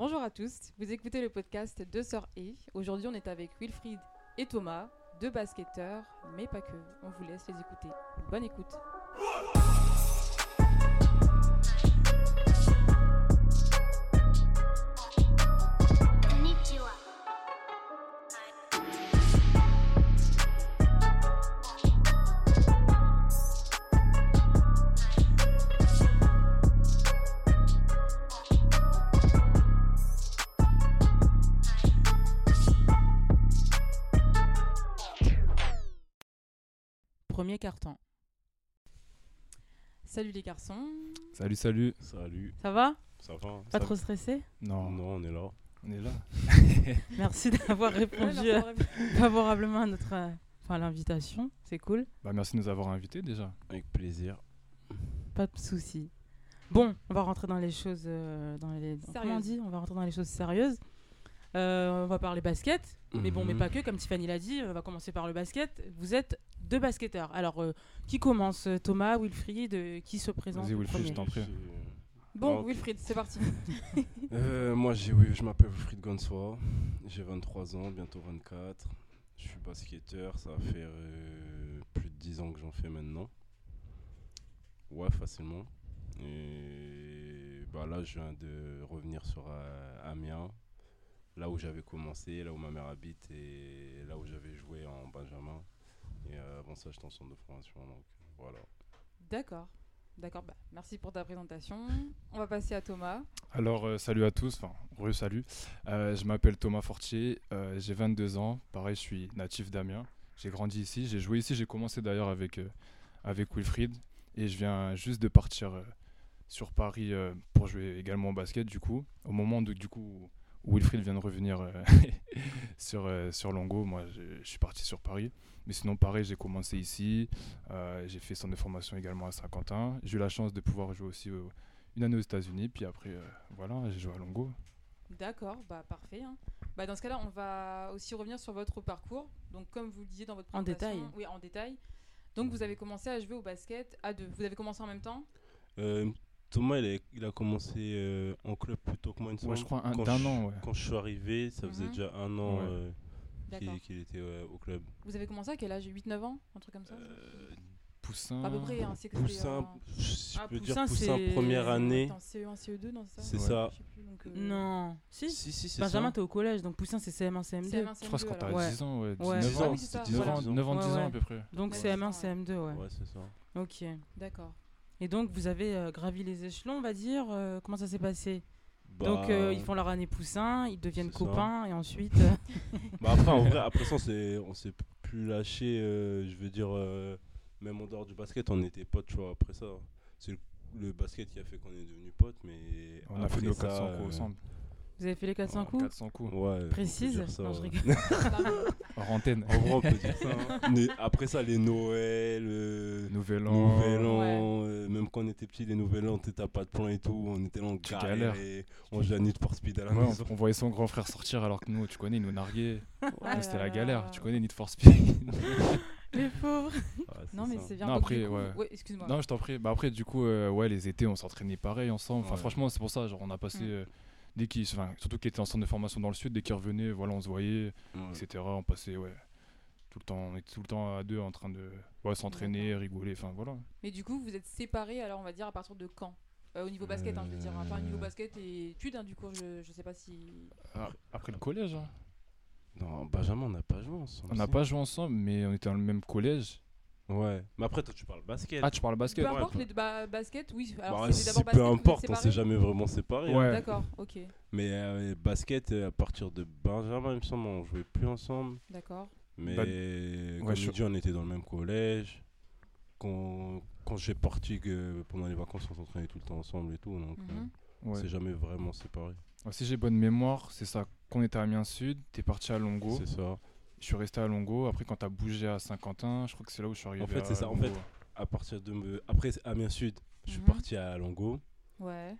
Bonjour à tous, vous écoutez le podcast Deux Sœurs et. Aujourd'hui, on est avec Wilfried et Thomas, deux basketteurs, mais pas que. On vous laisse les écouter. Bonne écoute. Premier carton. Salut les garçons, Salut, salut. Salut, ça va? Ça va Pas ça trop stressé? Non, Non, on est là. on est là. Merci d'avoir répondu euh, favorablement à notre, euh, enfin, à l'invitation, c'est cool. Bah, merci de nous avoir invités déjà. Avec plaisir. Pas de souci. Bon, on va rentrer dans les choses, euh, dans les, comment on Sérieuses. dit? On va rentrer dans les choses sérieuses. Euh, on va parler basket, mais bon, mais Mhm. pas que. Comme Tiffany l'a dit, on va commencer par le basket. Vous êtes deux basketteurs. Alors, euh, qui commence Thomas, Wilfried, euh, qui se présente Vas-y, Wilfried, premier je t'en prie. Bon, Ok. Wilfried, c'est parti. Euh, moi, j'ai, oui, je m'appelle Wilfried Gonsois. J'ai 23 ans, bientôt 24. Je suis basketteur. Ça va faire euh, plus de 10 ans que j'en fais maintenant. Ouais, facilement. Et bah, là, je viens de revenir sur euh, Amiens. Là où j'avais commencé, là où ma mère habite et là où j'avais joué en Benjamin. Et euh, avant ça, j'étais en centre de formation. Donc voilà. D'accord. D'accord, bah, merci pour ta présentation. On va passer à Thomas. Alors, euh, salut à tous. Enfin, re salut. Euh, je m'appelle Thomas Fortier. euh, j'ai 22 ans. Pareil, je suis natif d'Amiens. J'ai grandi ici. J'ai joué ici. J'ai commencé d'ailleurs avec, euh, avec Wilfried. Et je viens juste de partir euh, sur Paris euh, pour jouer également au basket. Du coup, au moment où, du coup, où Wilfried vient de revenir euh, sur, euh, sur Longo, moi, je, je suis parti sur Paris. Mais sinon, pareil, j'ai commencé ici. Euh, j'ai fait centre de formation également à Saint-Quentin. J'ai eu la chance de pouvoir jouer aussi au- une année aux États-Unis. Puis après, euh, voilà, j'ai joué à Longo. D'accord, bah parfait. hein. Bah, dans ce cas-là, on va aussi revenir sur votre parcours. Donc, comme vous le disiez dans votre En présentation. détail. Oui, en détail. Donc, vous avez commencé à jouer au basket à deux. Vous avez commencé en même temps? Euh, Thomas, il a, il a commencé euh, en club plus tôt que moi, il me Ouais, je crois un- Quand je- an, ouais. Quand je suis arrivé, ça faisait Mhm. déjà un an Ouais. euh, qu'il était au club. Vous avez commencé à quel âge? 8-9 ans? Un truc comme ça? Euh, Poussin. À peu près, hein, c'est que Poussin, je Ah, peux Poussin, dire Poussin première année. Attends, CE1, CE2, non, c'est ça? C'est Ouais. ça. Je sais plus, donc, euh, Non. Si. Si, si, c'est Benjamin, t'es au collège, donc Poussin, c'est CM1, CM2. CM1, Je crois que c'est quand CM2, t'as alors. Ouais. 10 ans, ouais. Ouais. 19 Ah ans. oui, c'est ça. 9 ans, 10 ans. 9 ans, Ouais, 10 ans ouais. à peu près. Donc Ouais, CM1, c'est ça, CM2, ouais. Ouais, c'est ça. Ok. D'accord. Et donc, vous avez euh, gravi les échelons, on va dire. euh, comment ça s'est passé? Bah, Donc, euh, ils font leur année Poussin, ils deviennent ça. copains, et ensuite. bah après, en vrai, après ça, on s'est, plus lâché. euh, je veux dire, euh, même en dehors du basket, on était potes, tu vois. Après ça, c'est le, le basket qui a fait qu'on est devenus potes, mais On a fait nos ça, 400 euh, coups ensemble. Vous avez fait les 400 coups 400 coups. Ouais. Précise dire ça, Non, je ouais. rigole. Hors antenne. En vrai, on peut dire ça. hein. Mais après ça, les Noël, euh, Nouvel an. Nouvel An, euh, même quand on était petit, les Nouvel An, t'as pas de plan et tout, on était là en Tu galère et on jouait à Need for Speed à la Ouais, maison. on, on voyait son grand frère sortir alors que nous, tu connais, il nous narguait. C'était la galère. Tu connais Need for Speed. Les pauvres. Ouais, c'est Non, mais c'est bien. Non, après, coup- ouais. excuse-moi. non, je t'en prie. Bah après, du coup, euh, ouais, les étés, on s'entraînait pareil ensemble. Enfin, Ouais. franchement, c'est pour ça, genre, on a passé. Mm. euh, dès qu'il, enfin, surtout qu'il était en centre de formation dans le sud, dès qu'il revenait, voilà, on se voyait, Ouais. etc. On passait, ouais, tout le temps, on était tout le temps à deux en train de ouais, s'entraîner, rigoler, enfin voilà. Mais du coup, vous êtes séparés, alors on va dire à partir de quand? Euh, Au niveau basket, hein, je veux dire. Enfin, au niveau Euh. basket et études, hein, du coup, je, je sais pas si. Ah, Après le collège, hein. Non, Benjamin, on n'a pas joué ensemble. on n'a pas joué ensemble, mais on était dans le même collège. Ouais. Mais après, toi, tu parles basket. Ah, tu parles basket Peu ouais, importe, les deux- bah, basket, oui. Alors, Bah, c'était si, d'abord peu basket, importe, on s'est jamais vraiment séparés. hein. Ouais. D'accord, ok, Mais euh, basket, euh, à partir de Benjamin, il me semble, on jouait plus ensemble. d'accord. Mais Bah, comme je- je dis, on était dans le même collège. Quand, quand j'ai parti, que pendant les vacances, on s'entraînait tout le temps ensemble et tout. Donc, euh, on Ouais. s'est jamais vraiment séparés. Alors, si j'ai bonne mémoire, c'est ça. Quand on était à Amiens Sud, t'es parti à Longo. C'est ça. Je suis resté à Longo. Après, quand t'as bougé à Saint-Quentin, je crois que c'est là où je suis arrivé. En fait, à c'est ça, en Longo. fait. À partir de. me- Après, Amiens Sud, je suis Mhm. parti à Longo. Ouais.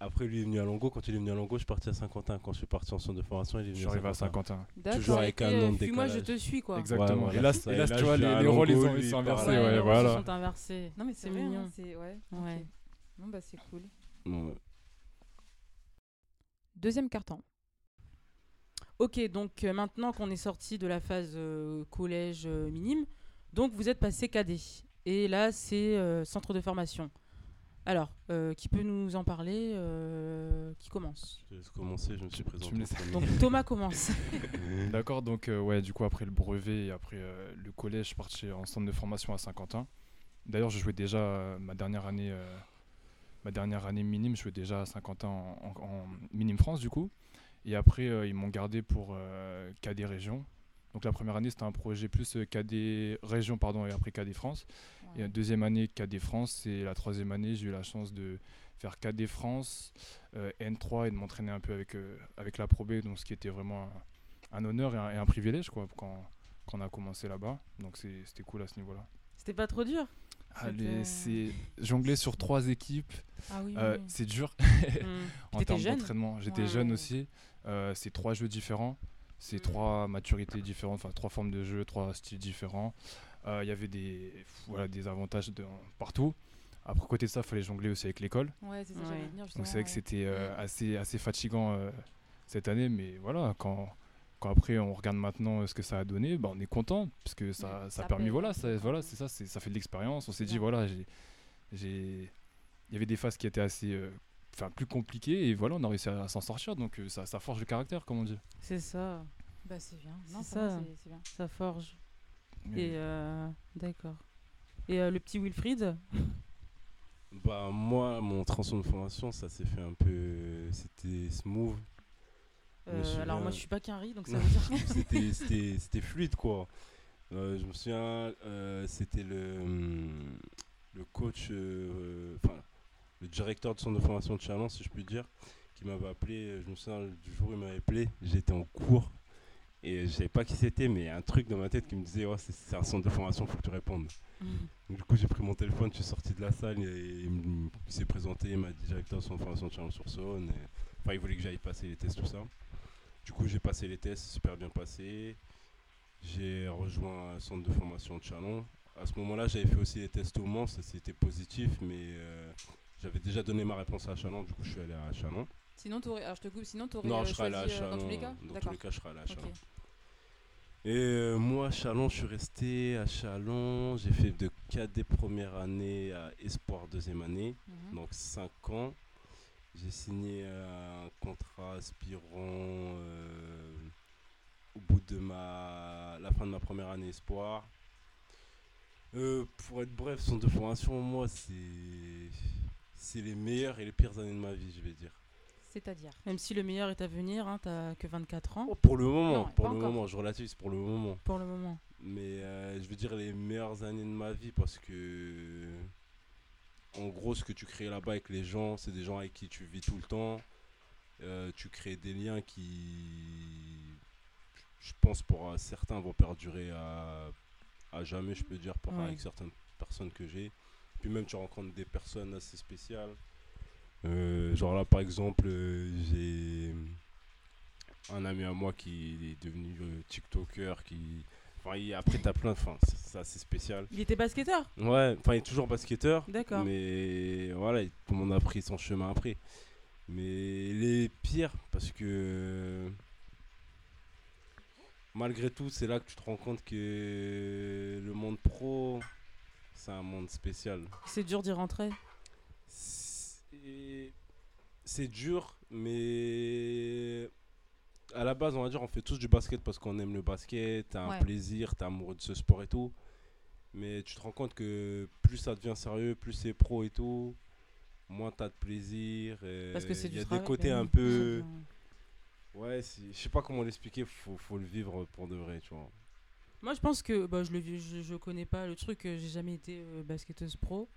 Après, lui est venu à Longo. Quand il est venu à Longo, je suis parti à Saint-Quentin. Quand je suis parti en centre de formation, il est Je venu suis arrivé à Saint-Quentin. Toujours avec un Et, nom de Puis moi, je décalage. te suis, quoi. Exactement. et là, et tu vois, je les, rôles, ils, ils sont inversés. Ouais, voilà. se sont inversés. Non, mais c'est mignon. c'est. Ouais. Ouais. ok. Bon, bah, c'est cool. Ouais. deuxième quart-temps. Ok, donc euh, maintenant qu'on est sorti de la phase euh, collège euh, minime, donc vous êtes passé cadet. Et là, c'est euh, centre de formation. Alors, euh, qui peut nous en parler euh, Qui commence? Je laisse commencer, je me suis présenté. me. Donc Thomas commence. D'accord, donc euh, ouais, du coup après le brevet et après euh, le collège, je suis parti en centre de formation à Saint-Quentin. D'ailleurs, je jouais déjà euh, ma dernière année, euh, ma dernière année minime, je jouais déjà à Saint-Quentin en, en- en minime France du coup. Et après, euh, ils m'ont gardé pour euh, KD région. Donc la première année, c'était un projet plus euh, KD région pardon et après KD France. Et la deuxième année KD France et la troisième année, j'ai eu la chance de faire KD France, euh, N3 et de m'entraîner un peu avec, euh, avec la Pro B, donc ce qui était vraiment un, un honneur et un, et un privilège quoi, quand, quand on a commencé là-bas. Donc c'était cool à ce niveau-là. C'était pas trop dur? Allez, c'est jongler sur trois équipes, Ah oui. euh, c'est dur en termes d'entraînement. J'étais Ouais, jeune ouais. aussi. Euh, c'est trois jeux différents. C'est Mm. trois maturités différentes, enfin trois formes de jeu, trois styles différents. Euh, Il y avait des, voilà, des avantages de, partout. Après, côté de ça, il fallait jongler aussi avec l'école. Ouais, c'est ça, Ouais. j'allais venir. Donc c'est vrai que c'était euh, assez, assez fatigant euh, cette année, mais voilà, quand, quand après on regarde maintenant ce que ça a donné, bah, on est content, parce que ça, ça ça a permis, voilà, ça, voilà, ça. c'est ça, c'est- ça fait de l'expérience. On s'est dit, voilà, j'ai, j'ai, il y avait des phases qui étaient assez, euh, enfin plus compliquées, et voilà, on a réussi à, s'en sortir, donc euh, ça, ça forge le caractère, comme on dit. C'est ça, Bah, c'est bien. Non, ça. c'est- c'est bien. ça forge. Mais- Et euh, d'accord. Et euh, le petit Wilfried Bah moi, mon transfert de formation, ça s'est fait un peu... C'était smooth. Euh, souviens- Alors moi je suis pas qu'un riz, donc ça veut dire c'était, c'était, c'était fluide quoi. Euh, je me souviens, euh, c'était le, hum, le coach, euh, enfin le directeur de centre de formation de Chalon, si je puis dire, qui m'avait appelé. Je me souviens du jour où il m'avait appelé, j'étais en cours et je savais pas qui c'était, mais il y a un truc dans ma tête qui me disait ouais, c'est, un centre de formation, faut que tu répondes. Donc, du coup, j'ai pris mon téléphone, je suis sorti de la salle et il, s'est présenté, il m'a dit directeur de centre de formation de Chalon-sur-Saône. Enfin, il voulait que j'aille passer les tests, tout ça. Du coup, j'ai passé les tests, super bien passé. J'ai rejoint un centre de formation de Chalon. À ce moment-là, j'avais fait aussi les tests au Mans, ça c'était positif, mais euh, j'avais déjà donné ma réponse à Chalon, du coup, je suis allé à Chalon. Sinon, t'aurais. Alors, je te coupe, sinon, t'aurais Non, euh, je serais allé à choisi, euh, Chalon. dans tous les cas Dans tous D'accord. les cas, je serais allé à Chalon. Ok. Et euh, moi, à Chalon, je suis resté à Chalon. J'ai fait de cadet première année à Espoir deuxième année, Mhm. donc 5 ans. J'ai signé un contrat aspirant euh, au bout de ma, la fin de ma première année Espoir. Euh, pour être bref, centre de formation, moi, c'est c'est les meilleures et les pires années de ma vie, je vais dire. C'est-à-dire. Même si le meilleur est à venir, hein, t'as que 24 ans Oh, pour le moment, Non, pour le encore. moment, je relativise pour le moment. pour le moment. Mais euh, je veux dire les meilleures années de ma vie parce que en gros ce que tu crées là-bas avec les gens, c'est des gens avec qui tu vis tout le temps. Euh, tu crées des liens qui je pense pour euh, certains vont perdurer à, à jamais, je peux dire, pour, Ouais. avec certaines personnes que j'ai. Puis même tu rencontres des personnes assez spéciales. Euh, genre là par exemple euh, j'ai un ami à moi qui est devenu euh, TikToker qui enfin il- après t'as plein enfin c'est- assez spécial Il était basketteur? Ouais enfin il est toujours basketteur D'accord. mais voilà il- tout le monde a pris son chemin après mais les pires parce que malgré tout c'est là que tu te rends compte que le monde pro c'est un monde spécial C'est dur d'y rentrer. c'est dur, mais à la base, on va dire, on fait tous du basket parce qu'on aime le basket, t'as un plaisir, t'es amoureux de ce sport et tout. Mais tu te rends compte que plus ça devient sérieux, plus c'est pro et tout, moins t'as de plaisir. Parce que c'est Il y a des côtés un peu. Ouais, je sais pas comment l'expliquer, faut, faut le vivre pour de vrai, tu vois. Moi, je pense que bah, je, le, je, je connais pas le truc. euh, J'ai jamais été euh, basketteuse pro.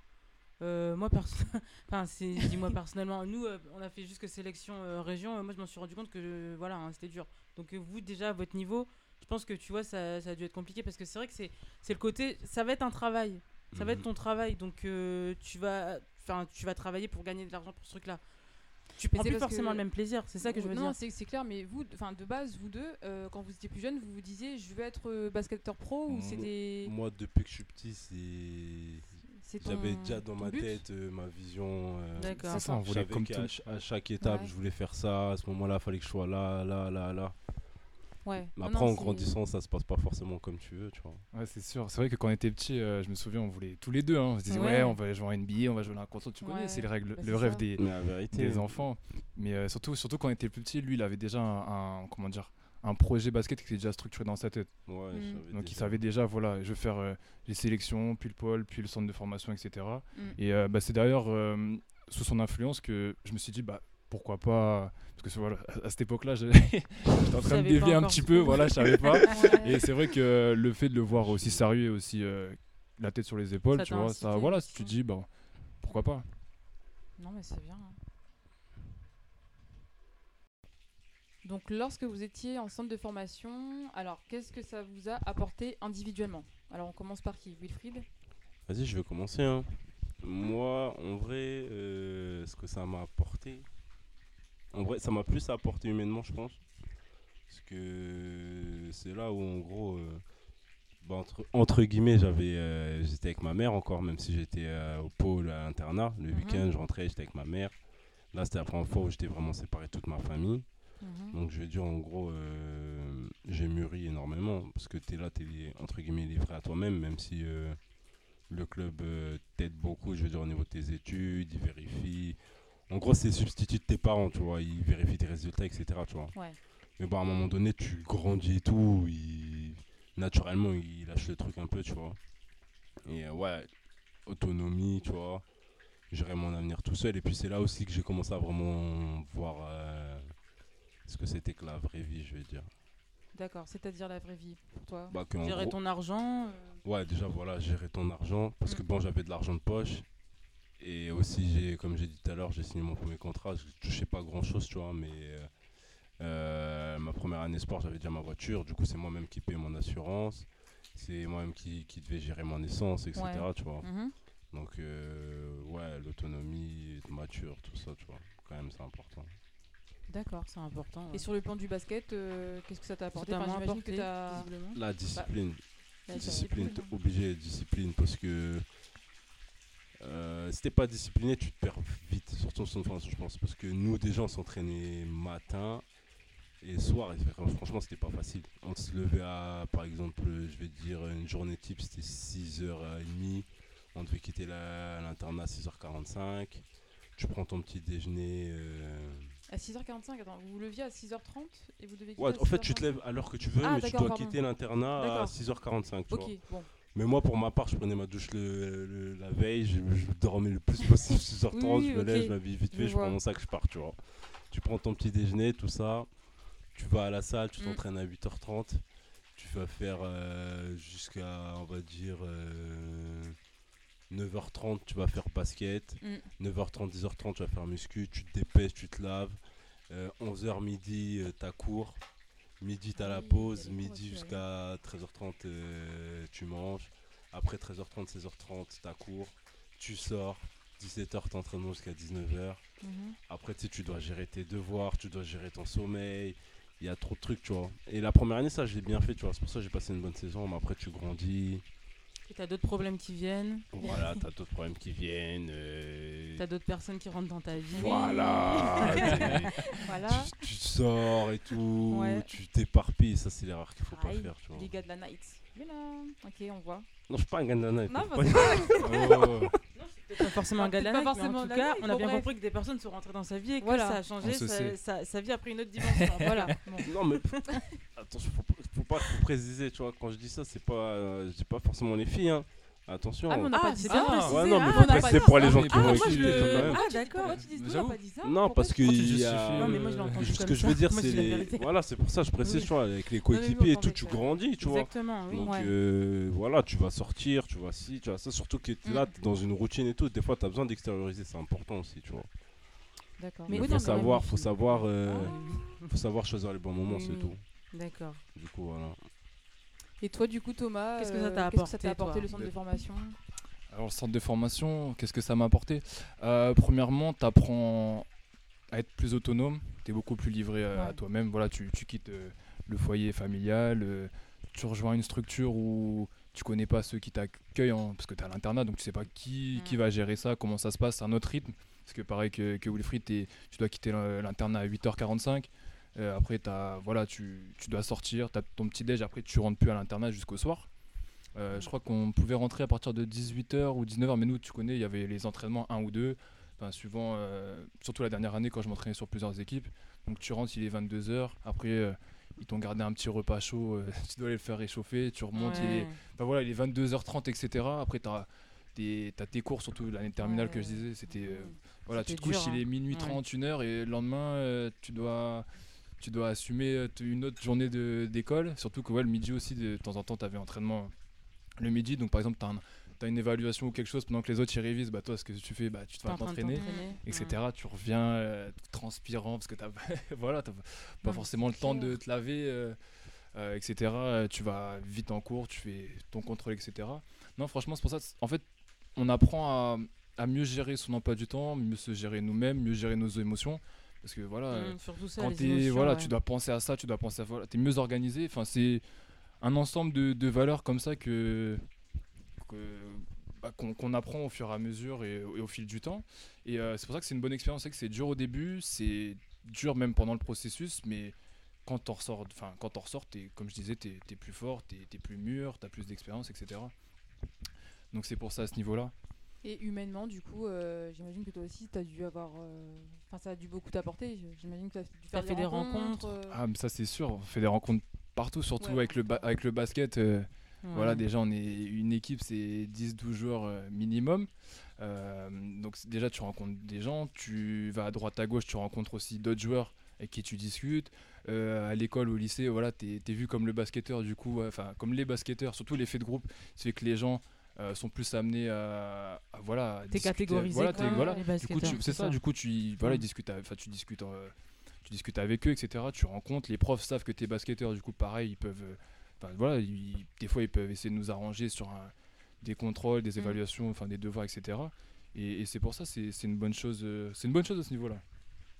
Euh, moi, perso- enfin, c'est dis-moi personnellement. Nous, euh, on a fait jusque sélection région. moi, je m'en suis rendu compte que voilà, hein, c'était dur. Donc vous, déjà, à votre niveau, je pense que tu vois, ça, ça a dû être compliqué parce que c'est vrai que c'est c'est le côté. Ça va être un travail. Ça va être Mhm. ton travail. Donc tu vas, enfin, tu vas travailler pour gagner de l'argent pour ce truc-là. Tu prends plus forcément que- le même plaisir. C'est ça que je veux non, dire. c'est c'est clair, mais vous, enfin de base, vous deux, euh, quand vous étiez plus jeune, vous vous disiez je veux être euh, basketteur pro ou c'est Moi- des. Moi, depuis que je suis petit, c'est. J'avais déjà dans ma but tête euh, ma vision. euh, D'accord. C'est ça, on voulait comme qu'à tout. à chaque étape, Ouais. je voulais faire ça. À ce moment-là, il fallait que je sois là, là, là, là. Ouais. Mais après, non, en grandissant, ça se passe pas forcément comme tu veux, tu vois. Ouais, c'est sûr. C'est vrai que quand on était petit, euh, je me souviens, on voulait tous les deux. hein. On se disait, Ouais. ouais, on va jouer en NBA, on va jouer à un concert. Tu connais, c'est le, règle, Bah, le rêve ça. des, Mais la vérité. des enfants. Mais euh, surtout, surtout quand on était plus petit, lui, il avait déjà un, un- comment dire, un projet basket qui était déjà structuré dans sa tête. Ouais, Mm. Donc il savait déjà, voilà, je vais faire euh, les sélections, puis le pôle, puis le centre de formation, etc. Mm. Et euh, bah, c'est d'ailleurs euh, sous son influence que je me suis dit, bah, pourquoi pas. Parce que voilà, à, cette époque-là, j'étais en train de dévier un petit peu, voilà, je savais pas. Ouais. Et c'est vrai que le fait de le voir aussi sérieux et aussi euh, la tête sur les épaules, Ça tu vois, ça, voilà, c'est tu dis, bah, pourquoi pas. Non, mais c'est bien. hein. Donc, lorsque vous étiez en centre de formation, alors qu'est-ce que ça vous a apporté individuellement? Alors, on commence par qui? Wilfried? Vas-y, je vais commencer. hein. Moi, en vrai, euh, ce que ça m'a apporté, en vrai, ça m'a plus apporté humainement, je pense. Parce que c'est là où, en gros, euh, bah, entre, entre guillemets, j'avais, euh, j'étais avec ma mère encore, même si j'étais euh, au pôle à l'internat. Le Mhm. week-end, je rentrais, j'étais avec ma mère. Là, c'était la première fois où j'étais vraiment séparé de toute ma famille. Mhm. Donc je vais dire en gros, j'ai mûri énormément parce que tu es là, tu es entre guillemets livré à toi-même, même si le club t'aide beaucoup, je veux dire au niveau de tes études, il vérifie. En gros, c'est le substitut de tes parents, tu vois, il vérifie tes résultats, etc. Tu vois. Ouais. Mais bon, à un moment donné, tu grandis et tout, il- naturellement, il lâche le truc un peu, tu vois. Et euh, ouais, autonomie, tu vois, gérer mon avenir tout seul. Et puis c'est là aussi que j'ai commencé à vraiment voir euh, ce que c'était que la vraie vie, je vais dire. D'accord, c'est-à-dire la vraie vie pour toi? Bah, Gérer gros- ton argent. euh, Ouais, déjà, voilà, gérer ton argent. Parce que Mm. bon, j'avais de l'argent de poche. Et aussi, j'ai, comme j'ai dit tout à l'heure, j'ai signé mon premier contrat. Je touchais pas grand chose, tu vois, mais euh, ma première année sport, j'avais déjà ma voiture. Du coup, c'est moi-même qui paye mon assurance. C'est moi-même qui, qui devais gérer mon essence, etc. Ouais. Tu vois. Mhm. Donc, euh, ouais, l'autonomie, être mature, tout ça, tu vois. Quand même, c'est important. D'accord. C'est important. Et sur le plan du basket, euh, qu'est-ce que ça t'a apporté? Enfin, que. La discipline. La discipline, t'es hein. obligé de discipline parce que euh, si t'es pas discipliné, tu te perds vite, surtout en formation, je pense. Parce que nous, déjà, on s'entraînait matin et soir, et fr- franchement, c'était pas facile. On se levait à, par exemple, je vais dire, une journée type, c'était 6h30. On devait quitter l'internat à 6h45. Tu prends ton petit déjeuner. euh, À 6h45, attends, vous vous leviez à 6h30 et vous devez quitter Ouais, en fait, tu te 6h30? lèves à l'heure que tu veux, Ah, mais tu dois pardon. quitter l'internat à D'accord. 6h45. Tu vois. Ok, bon. Mais moi, pour ma part, je prenais ma douche le, le- la veille, je, je dormais le plus possible, 6h30, Oui, je me lève, je m'habille vite fait, je prends mon sac, je pars, tu vois. Tu prends ton petit déjeuner, tout ça, tu vas à la salle, tu Mm. t'entraînes à 8h30, tu vas faire euh, jusqu'à, on va dire, euh, 9h30, tu vas faire basket, Mm. 9h30, 10h30, tu vas faire muscu, tu te dépêches, tu te laves, euh, 11h midi, euh, t'as cours, midi t'as la pause, midi jusqu'à 13h30 euh, tu manges, après 13h30, 16h30 t'as cours, tu sors, 17h t'es entraînement jusqu'à 19h, Mhm. après tu sais, tu dois gérer tes devoirs, tu dois gérer ton sommeil, il y a trop de trucs tu vois. Et la première année ça je l'ai bien fait tu vois, c'est pour ça que j'ai passé une bonne saison, mais après tu grandis, t'as d'autres problèmes qui viennent. voilà, t'as d'autres problèmes qui viennent. euh, T'as d'autres personnes qui rentrent dans ta vie. Voilà, Voilà. tu, tu sors et tout, Ouais. tu t'éparpilles, ça c'est l'erreur qu'il faut pas faire, tu vois. Les gars de la night. Mais là, ok, on voit. Non, je suis pas un gars de la night, Non, parce pas- Oh, C'est pas forcément un Ah, gars de la peut-être pas night, mais en forcément tout cas, night, on a bien bref. compris que des personnes sont rentrées dans sa vie et que Voilà. ça a changé sa, sait. sa- sa vie a pris une autre dimension. Voilà. Bon. Non, mais attention, faut, pas- faut pas faut préciser, tu vois. Quand je dis ça, c'est pas, euh, je dis pas forcément les filles, hein. Attention. Ah, mais on n'a Ah, pas dit c'est ça. ouais, non, mais Ah, faut on a pas préciser dit pour ça. les gens qui ah, vont écouter. Ah, d'accord. Pourquoi tu dis j'avoue. On n'a pas dit ça Non, parce que Non, mais moi, je l'ai entendu Ce que je veux dire, c'est voilà, c'est pour ça que je précise, Oui. tu vois, avec les coéquipiers et tout, tu grandis, tu vois. Exactement, oui. Donc euh, voilà, tu vas sortir, tu vas ci, tu vas ça. Surtout que Mm. là, t'es dans une routine et tout. Des fois, tu as besoin d'extérioriser, c'est important aussi, tu vois. D'accord. Mais faut savoir, faut euh, Ah, faut savoir choisir les bons moments, c'est tout. D'accord. Du coup, voilà. Et toi, du coup, Thomas, Qu'est-ce que ça euh, t'a que ça t'a apporté, apporté le centre de formation? Alors, le centre de formation, qu'est-ce que ça m'a apporté? Euh, Premièrement, tu apprends à être plus autonome, tu es beaucoup plus livré euh, à toi-même. Voilà, tu, tu quittes euh, le foyer familial, tu rejoins une structure où tu connais pas ceux qui t'accueillent en- parce que tu es à l'internat, donc tu sais pas qui, qui va gérer ça, comment ça se passe, c'est un autre rythme. Parce que pareil que, que Wilfried, tu dois quitter l'in- l'internat à 8h45. Euh, après, as, voilà, tu, tu dois sortir, tu as ton petit déj, après tu rentres plus à l'internat jusqu'au soir. Euh, je crois qu'on pouvait rentrer à partir de 18h ou 19h, mais nous, tu connais, il y avait les entraînements 1 ou 2, enfin, suivant, euh, surtout la dernière année quand je m'entraînais sur plusieurs équipes. Donc tu rentres, il est 22h, après ils t'ont gardé un petit repas chaud, tu dois aller le faire réchauffer, tu remontes, il est, voilà, il est 22h30, etc. Après, tu as, tes cours, surtout l'année terminale que je disais, c'était... euh, voilà, tu te couches, il est hein. minuit Ouais. 30, 1 heure, et le lendemain, euh, tu dois tu dois assumer euh, une autre journée de- d'école. Surtout que ouais, le midi aussi, de, de temps en temps, tu avais entraînement le midi. Donc par exemple, tu as, une évaluation ou quelque chose pendant que les autres y révisent. Bah, toi, ce que tu fais, bah, tu te vas t'entraîner, etc. Ouais. Tu reviens euh, transpirant parce que tu voilà, t'as pas forcément le temps de te laver, euh, euh, etc. Tu vas vite en cours, tu fais ton contrôle, etc. Non, franchement, c'est pour ça. En fait, on apprend à, à mieux gérer son emploi du temps, mieux se gérer nous-mêmes, mieux gérer nos émotions. Parce que voilà, euh, Mm, ça, quand émotions, voilà, ouais. tu dois penser à ça, tu dois penser à voilà, t'es mieux organisé. Enfin, c'est un ensemble de, de valeurs comme ça que, bah, qu'on apprend au fur et à mesure et, au- et au fil du temps. Et euh, c'est pour ça que c'est une bonne expérience. C'est que c'est dur au début, c'est dur même pendant le processus, mais quand t'en ressors, enfin quand t'en ressors, t'es- comme je disais, t'es es plus fort, t'es es plus mûr, t'as plus d'expérience, etc. Donc c'est pour ça à ce niveau-là. Et humainement, du coup, euh, j'imagine que toi aussi, tu as dû avoir. euh, Enfin, ça a dû beaucoup t'apporter. J'imagine que tu as dû faire fait des rencontres. euh, Ah, mais ça c'est sûr. On fait des rencontres partout, surtout Ouais, avec le avec le basket. euh, Ouais. Voilà, déjà, on est une équipe, c'est 10-12 joueurs euh, minimum. Euh, donc, déjà, tu rencontres des gens, tu vas à droite, à gauche, tu rencontres aussi d'autres joueurs avec qui tu discutes. Euh, à l'école, au lycée, voilà, tu es, vu comme le basketteur, du coup, ouais, enfin, comme les basketteurs, surtout l'effet de groupe, c'est que les gens euh, sont plus amenés à, à, voilà, à T'es discuter. catégorisé Voilà, t'es- voilà. les Du coup, c'est ça, du coup, tu, voilà, ils discutent, enfin, tu discutes, euh, tu discutes avec eux, etc. Tu rencontres, les profs savent que tu es basketteur, du coup, pareil, ils peuvent, euh, enfin, voilà, ils- des fois, ils peuvent essayer de nous arranger sur un- des contrôles, des Mm. évaluations, enfin, des devoirs, etc. Et, et c'est pour ça, c'est c'est une bonne chose, euh, c'est une bonne chose à ce niveau-là.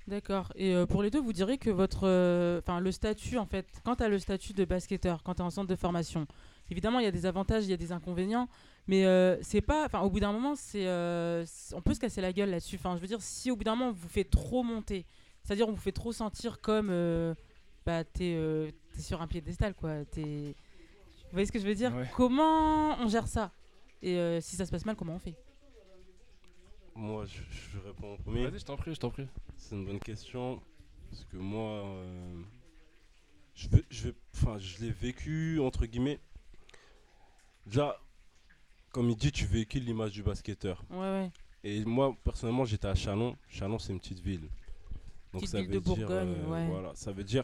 D'accord. Et euh, pour les deux, vous direz que votre, euh, enfin le statut en fait, quand tu as le statut de basketteur, quand tu es en centre de formation, évidemment il y a des avantages, il y a des inconvénients, mais euh, c'est pas, enfin au bout d'un moment c'est, euh, on peut se casser la gueule là-dessus. Enfin je veux dire si au bout d'un moment on vous fait trop monter, c'est-à-dire on vous fait trop sentir comme, euh, bah t'es, euh, t'es sur un piédestal quoi. T'es, vous voyez ce que je veux dire Ouais. Comment on gère ça? Et euh, si ça se passe mal, comment on fait? Moi, je, je réponds en premier. Vas-y, je t'en prie, je t'en prie. C'est une bonne question. Parce que moi, euh, je, vais, je, enfin, je l'ai vécu, entre guillemets. Déjà, comme il dit, tu véhicules l'image du basketteur. Ouais ouais. Et moi, personnellement, j'étais à Chalon. Chalon, c'est une petite ville. Donc Petite ça ville veut de dire, Bourgogne, euh, ouais. voilà, ça veut dire,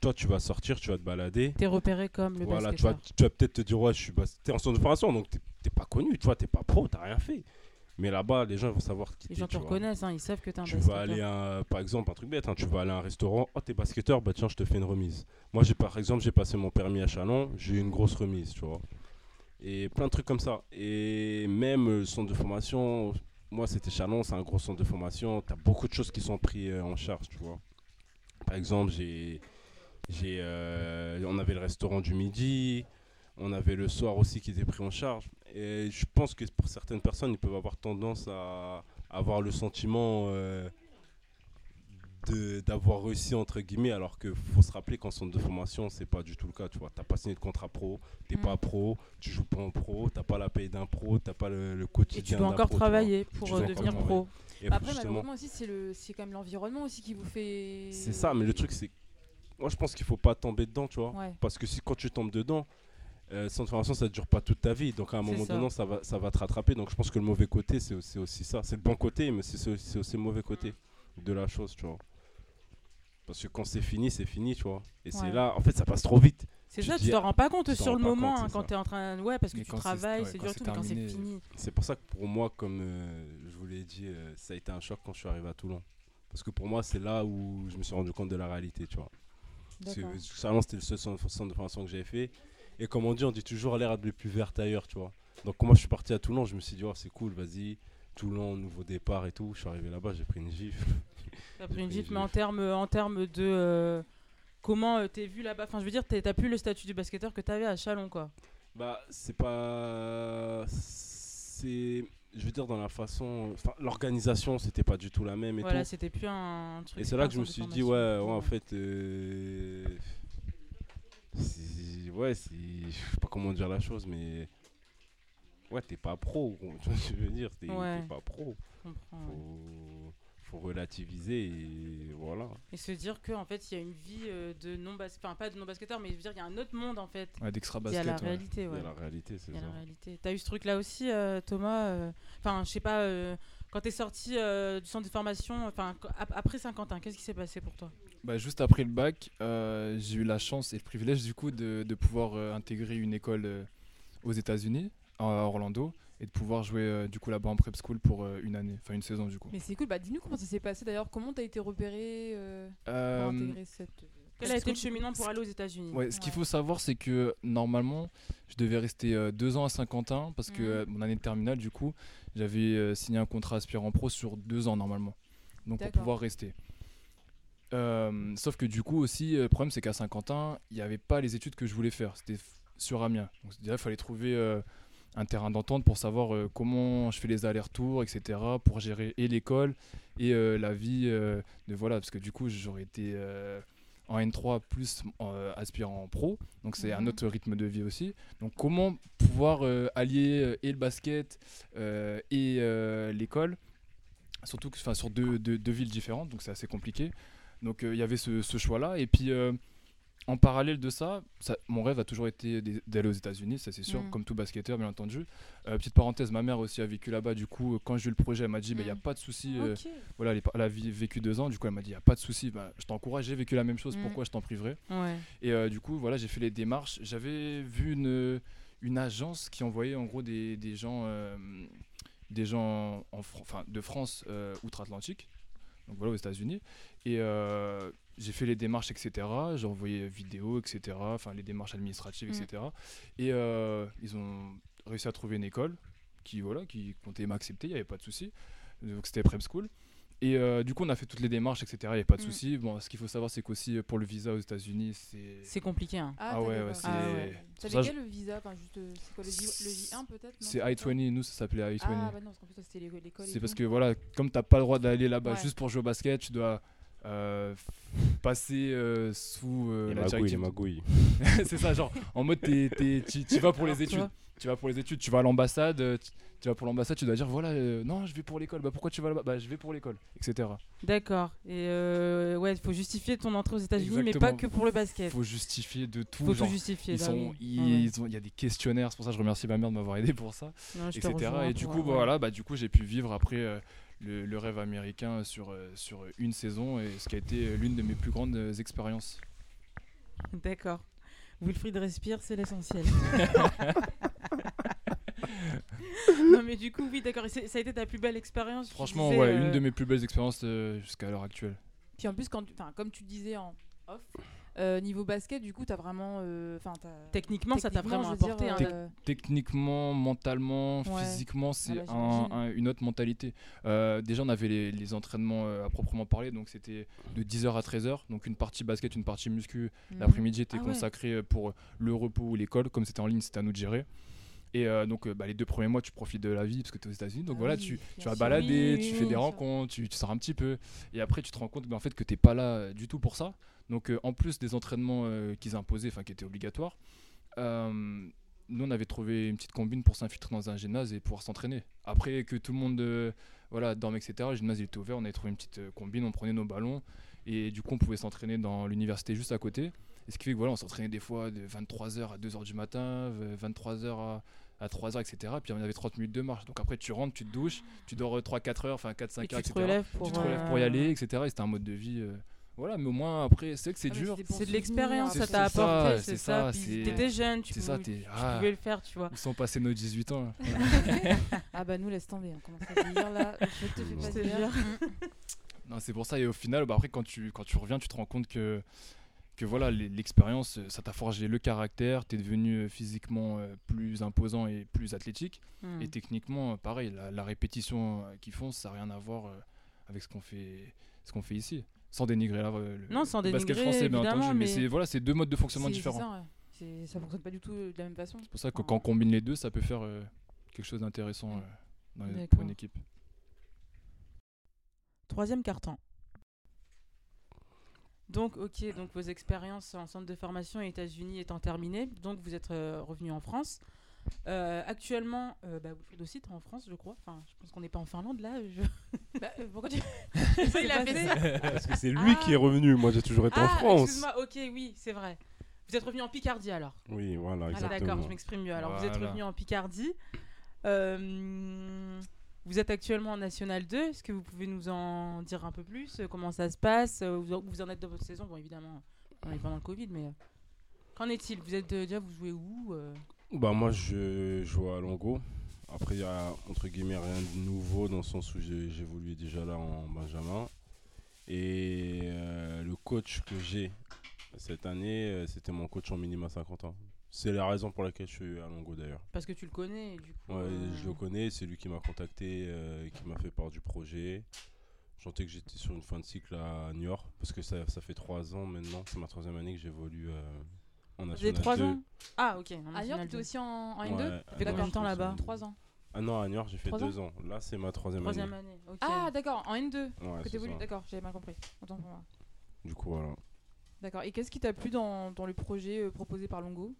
toi, tu vas sortir, tu vas te balader. T'es repéré comme le Voilà, tu vas, basketteur. tu vas peut-être te dire, ouais, je suis bas... t'es en centre de formation, donc t'es pas connu, tu vois, t'es pas pro, t'as rien fait. Mais là-bas, les gens vont savoir qui Les t'es. gens te reconnaissent, hein, ils savent que t'es un Tu basketteur. vas aller, à, par exemple, un truc bête, hein, tu vas aller à un restaurant, oh, t'es basketteur, bah tiens, je te fais une remise. Moi, j'ai par exemple, j'ai passé mon permis à Chalon, j'ai eu une grosse remise, tu vois. Et plein de trucs comme ça. Et même euh, le centre de formation, moi, c'était Chalon, c'est un gros centre de formation, t'as beaucoup de choses qui sont prises euh, en charge, tu vois. Par exemple, j'ai. j'ai euh, on avait le restaurant du midi, on avait le soir aussi qui était pris en charge. Et je pense que pour certaines personnes, ils peuvent avoir tendance à avoir le sentiment euh, d'avoir réussi, entre guillemets, alors qu'il faut se rappeler qu'en centre de formation, c'est pas du tout le cas. Tu vois, t'as pas signé de contrat pro, t'es Mm. pas pro, tu joues pas en pro, t'as pas la paye d'un pro, t'as pas le, le Et quotidien tu dois encore pro, travailler pour euh, devenir pro. Et Après, justement- malheureusement aussi, c'est le, c'est quand même l'environnement aussi qui vous fait. c'est ça, mais le truc, c'est. Moi, je pense qu'il faut pas tomber dedans, tu vois. Ouais. Parce que si quand tu tombes dedans, euh, centre de formation, ça ne dure pas toute ta vie. Donc à un moment donné, ça va, ça va te rattraper. Donc je pense que le mauvais côté, c'est aussi, aussi ça. C'est le bon côté, mais c'est aussi, c'est aussi le mauvais côté de la chose, tu vois. Parce que quand c'est fini, c'est fini, tu vois. Et c'est là, en fait, ça passe trop vite. C'est Tu ça, tu t'en rends pas compte sur le moment compte, hein, quand tu es en train. Ouais, parce que Mais tu travailles, ouais, c'est dur tout, mais quand c'est fini. C'est pour ça que pour moi, comme euh, je vous l'ai dit, euh, ça a été un choc quand je suis arrivé à Toulon. Parce que pour moi, c'est là où je me suis rendu compte de la réalité, tu vois. Parce que c'était le seul centre de formation que j'avais fait. Et comme on dit, on dit toujours l'air de plus verte ailleurs, tu vois. Donc, quand moi je suis parti à Toulon, je me suis dit, oh, c'est cool, vas-y, Toulon, nouveau départ et tout. Je suis arrivé là-bas, j'ai pris une gifle. T'as pris une gifle, mais en termes en termes de. euh, comment euh, t'es vu là-bas? Enfin, je veux dire, t'as plus le statut du basketteur que t'avais à Chalon, quoi. Bah, c'est pas. C'est. Je veux dire, dans la façon. Enfin, l'organisation, c'était pas du tout la même et Voilà, c'était plus un truc. Et c'est là que je me suis dit, ouais, en fait. euh, Ouais, c'est. Je sais pas comment dire la chose, mais. Ouais, t'es pas pro. Tu vois ce que je veux dire T'es Ouais. pas pro. Je comprends. Faut, faut relativiser et voilà. Et se dire qu'en fait, il y a une vie euh, de non basketteur, enfin pas de non basketteur, mais je veux dire, il y a un autre monde en fait. Ouais, d'extra Il y a basket. la ouais. réalité, Il y a la réalité, c'est Il y a ça. la réalité. T'as eu ce truc là aussi, euh, Thomas euh, Enfin, je sais pas, euh, quand t'es sorti euh, du centre de formation, enfin, après Saint-Quentin, qu'est-ce qui s'est passé pour toi? Bah, juste après le bac, euh, j'ai eu la chance et le privilège du coup de, de pouvoir euh, intégrer une école euh, aux États-Unis, à Orlando, et de pouvoir jouer euh, du coup là-bas en prep school pour euh, une année, enfin une saison du coup. Mais c'est cool. Bah, dis-nous comment ça s'est passé d'ailleurs. Comment t'as été repéré euh, pour Euh, intégrer cette. Quel a été le cheminement pour aller aux États-Unis Ouais, ce qu'il Ouais. faut savoir, c'est que normalement, je devais rester euh, deux ans à Saint-Quentin parce que Mhm. mon année de terminale, du coup, j'avais euh, signé un contrat aspirant pro sur deux ans normalement. Donc pour pouvoir rester. Euh, sauf que du coup aussi, le problème c'est qu'à Saint-Quentin, il n'y avait pas les études que je voulais faire. C'était sur Amiens. Donc déjà, il fallait trouver euh, un terrain d'entente pour savoir euh, comment je fais les allers-retours, etc. Pour gérer et l'école et euh, la vie euh, de voilà, parce que du coup, j'aurais été en N3 plus aspirant en pro. Donc c'est un Mhm. autre rythme de vie aussi. Donc comment pouvoir allier et le basket et l'école, surtout que, sur deux, deux- deux villes différentes, donc c'est assez compliqué. Donc il y avait ce, ce choix-là. Et puis en parallèle de ça, ça- mon rêve a toujours été d'aller aux États-Unis, ça c'est sûr, Mhm. comme tout basketteur bien entendu. Euh, petite parenthèse, ma mère aussi a vécu là-bas. Du coup, quand j'ai eu le projet, elle m'a dit, il n'y a Mhm. pas de souci. euh, voilà, elle, a vécu deux ans, du coup elle m'a dit, il n'y a pas de souci, bah, je t'encourage, j'ai vécu la même chose, Mhm. pourquoi je t'en priverai Ouais. et euh, du coup, voilà, j'ai fait les démarches. J'avais vu une, une agence qui envoyait en gros des, des gens, des gens en, de France outre-Atlantique, donc voilà aux États-Unis. Et euh, j'ai fait les démarches, etc. J'ai envoyé vidéos, etc. Enfin, les démarches administratives, Mm. etc. Et euh, ils ont réussi à trouver une école qui, voilà, qui comptait m'accepter, il n'y avait pas de souci. Donc c'était Prep School. Et euh, du coup, on a fait toutes les démarches, etc. Il n'y avait pas de Mm. souci. Bon, ce qu'il faut savoir, c'est qu'aussi euh, pour le visa aux États-Unis, c'est. C'est compliqué. Hein. Ah ouais, t'avais ouais, pas- c'est- Ah ouais. ça quel visa Enfin, juste. euh, C'est quoi le, J... le J1 peut-être non C'est pas ça I-20, nous ça s'appelait I-20. Ah bah non, parce qu'en plus, c'était l'é- l'école. c'est parce tout. que voilà, comme t'as pas le droit d'aller là-bas Ouais. juste pour jouer au basket, tu dois euh, passer euh, sous euh, les la magouilles. c'est ça, genre en mode t'es- t'es- tu vas pour les études. Tu vas pour les études, tu vas à l'ambassade, tu, vas pour l'ambassade, tu dois dire voilà, euh, non, je vais pour l'école. Bah pourquoi tu vas là-bas Bah je vais pour l'école, etc. D'accord. Et euh, ouais, il faut justifier ton entrée aux États-Unis, mais pas que pour le basket. Faut justifier de tout. Faut genre, tout justifier. ils bah sont, Ouais, ouais. ont, il y a des questionnaires, c'est pour ça que je remercie ma mère de m'avoir aidé pour ça. Non, etc. Et du coup, ouais. voilà, bah, du coup, j'ai pu vivre après euh, le, le rêve américain sur, sur une saison et ce qui a été l'une de mes plus grandes expériences. D'accord. Wilfried respire, c'est l'essentiel. non mais du coup oui d'accord. Ça a été ta plus belle expérience. Franchement, disais, ouais, euh, une de mes plus belles expériences euh, jusqu'à l'heure actuelle. Puis en plus, quand, tu- comme tu disais en off, euh, niveau basket, du coup, t'as vraiment. euh, Enfin, Techniquement, ça t'a vraiment veux dire, apporté. hein. euh, Techniquement, mentalement, Ouais. physiquement, c'est bah, un- j'imagine. un- une autre mentalité. Euh, déjà, on avait les, les entraînements euh, à proprement parler, donc c'était de 10h à 13h, donc une partie basket, une partie muscu, mhm. L'après-midi était Ah ouais. consacré pour le repos ou l'école. Comme c'était en ligne, c'était à nous de gérer. Et euh, donc, euh, bah, les deux premiers mois, tu profites de la vie parce que tu es aux États-Unis. Donc Ah voilà, oui, tu, tu vas balader, Oui, tu fais des rencontres, tu, tu sors un petit peu. Et après, tu te rends compte bah, en fait, que tu n'es pas là euh, du tout pour ça. Donc, euh, en plus des entraînements euh, qu'ils imposaient, enfin qui étaient obligatoires, nous, on avait trouvé une petite combine pour s'infiltrer dans un gymnase et pouvoir s'entraîner. Après que tout le monde voilà, dorme, etc., le gymnase il était ouvert, on avait trouvé une petite combine, on prenait nos ballons. Et du coup, on pouvait s'entraîner dans l'université juste à côté. Et ce qui fait que voilà, on s'entraînait des fois de 23h à 2h du matin, 23h à, à 3h, etc. Puis on avait 30 minutes de marche. Donc après, tu rentres, tu te douches, tu dors 3-4 heures, enfin 4-5 Et heures, tu te etc. relèves pour. tu te relèves pour y euh, aller, etc. Et c'était un mode de vie. euh, voilà, mais au moins, après, c'est vrai que c'est Ah, dur. C'est de l'expérience, ça t'a c'est ça, apporté, c'est ça, ça. T'étais jeune, tu C'est ça, pouvais, t'es. tu Ah, pouvais le faire, tu vois. où sont passés nos 18 ans. Ah bah nous, laisse tomber. On commence à vieillir là. Je te fais pas te dire. Non, c'est pour ça. Et au final, bah, après, quand tu, quand tu reviens, tu te rends compte que, que voilà, l'e- l'expérience, euh, ça t'a forgé le caractère. Tu es devenu euh, physiquement euh, plus imposant et plus athlétique. Hmm. Et techniquement, pareil, la, la répétition qu'ils font, ça n'a rien à voir avec ce qu'on fait, ce qu'on fait ici. Sans dénigrer la, le, Non, sans le basket français, bien entendu. Mais, mais c'est voilà, c'est deux modes de fonctionnement différents. ça, ouais. Ça fonctionne pas du tout de la même façon. C'est pour ça que Enfin, quand on combine les deux, ça peut faire euh, quelque chose d'intéressant euh, pour une équipe. Troisième carton. Donc, ok, donc vos expériences en centre de formation aux États-Unis étant terminées, donc vous êtes euh, revenu en France. Euh, actuellement, euh, bah, Wilfried aussi, t'es en France, je crois. Enfin, je pense qu'on n'est pas en Finlande là. je- Bah, euh, pourquoi tu. Ça, il a fait ça. Parce que c'est lui qui est Ah. revenu. Moi, j'ai toujours été en Ah, France. excuse-moi, ok, oui, c'est vrai. Vous êtes revenu en Picardie alors. Oui, voilà, Ah, exactement. d'accord, je m'exprime mieux. Alors, vous êtes revenu en Picardie. Euh, vous êtes actuellement en National 2. Est-ce que vous pouvez nous en dire un peu plus euh, Comment ça se passe euh, Où vous en êtes dans votre saison? Bon, évidemment, on est pendant le Covid, mais euh, qu'en est-il? Vous êtes déjà, vous jouez où Bah moi je joue à Longo. Après il y a entre guillemets rien de nouveau dans le sens où évolué déjà là en Benjamin. Et le coach que j'ai cette année, c'était mon coach en minima 50 ans. C'est la raison pour laquelle je suis à Longo d'ailleurs. Parce que tu le connais, du coup. Ouais, euh, je le connais, c'est lui qui m'a contacté, euh, et qui m'a fait part du projet. Je sentais que j'étais sur une fin de cycle à Niort, parce que ça, ça fait trois ans maintenant, c'est ma troisième année que j'évolue euh, en Vous avez National trois 2. ans Ah, ok. en Ailleurs, National t'étais 2. aussi en, en Ouais, N2 à T'as fait combien Niort, de temps là-bas Trois ans. Ah non, à Niort, j'ai fait Trois deux ans. Là, c'est ma troisième, Troisième année. Ah, d'accord, en N2 Ouais. D'accord, j'avais mal compris. Autant pour moi. Du coup, voilà. D'accord. Et qu'est-ce qui t'a plu dans, dans le projet euh, proposé par Longo?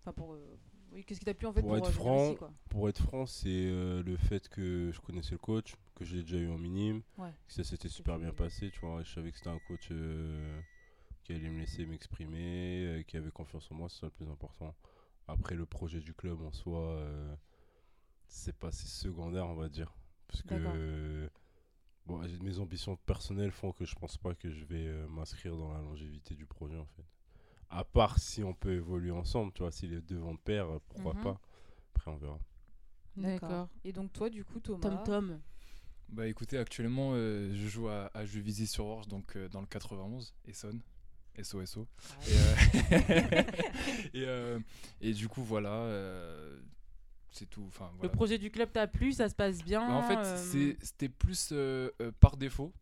Enfin, pour. euh, Oui, qu'est-ce qui t'a plu en fait Pour pour, être euh, franc, ici, quoi Pour être franc, c'est euh, le fait que je connaissais le coach, que je l'ai déjà eu en minime, Ouais. que ça s'était super bien passé, tu vois. Je savais que c'était un coach euh, qui allait me laisser m'exprimer, euh, qui avait confiance en moi, c'est ça le plus important. Après, le projet du club en soi, c'est pas c'est secondaire, on va dire. Parce que bon, j'ai- mes ambitions personnelles font que je pense pas que je vais m'inscrire dans la longévité du projet, en fait. À part si on peut évoluer ensemble, tu vois, si les deux vont de pair, euh, pourquoi Mhm. pas. Après, on verra. D'accord. Et donc, toi, du coup, Thomas. Tom Tom. Bah écoutez, actuellement, euh, je joue à, à Juvisy-sur-Orge, donc euh, dans le 91, Essonne. SOSO. Et, euh, et, euh, et du coup, voilà, euh, c'est tout. Enfin, Le projet du club t'a plu, ça se passe bien. Bah, en fait, euh, c'était plus euh, euh, par défaut.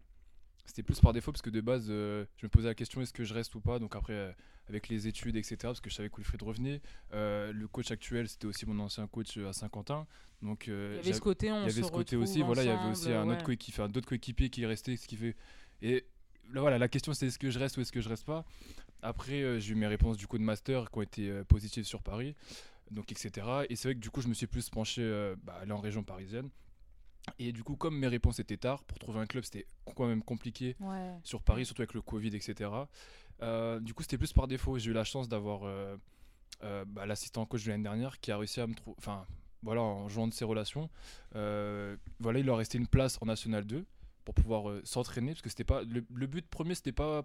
C'était plus par défaut parce que de base, euh, je me posais la question est-ce que je reste ou pas? Donc après, euh, avec les études, etc., parce que je savais que Wilfried revenait. Euh, le coach actuel, c'était aussi mon ancien coach euh, à Saint-Quentin. Donc euh, Il y avait ce côté, on il y avait se ce côté aussi. Voilà, il y avait aussi un ouais. autre coéquipier, qui restaient, ce qui fait. Et là, voilà, la question c'est est-ce que je reste ou est-ce que je reste pas? Après, euh, j'ai eu mes réponses du coup de master qui ont été positives sur Paris, donc etc. Et c'est vrai que du coup, je me suis plus penché bah, aller en région parisienne. Et du coup, comme mes réponses étaient tard, pour trouver un club, c'était quand même compliqué Ouais. sur Paris, surtout avec le Covid, etc. Euh, du coup, c'était plus par défaut. J'ai eu la chance d'avoir euh, euh, bah, l'assistant coach de l'année dernière qui a réussi à me trouver. Enfin, voilà, en jouant de ses relations, voilà, il leur restait une place en National 2 pour pouvoir s'entraîner. Parce que c'était pas. Le, le but premier, c'était pas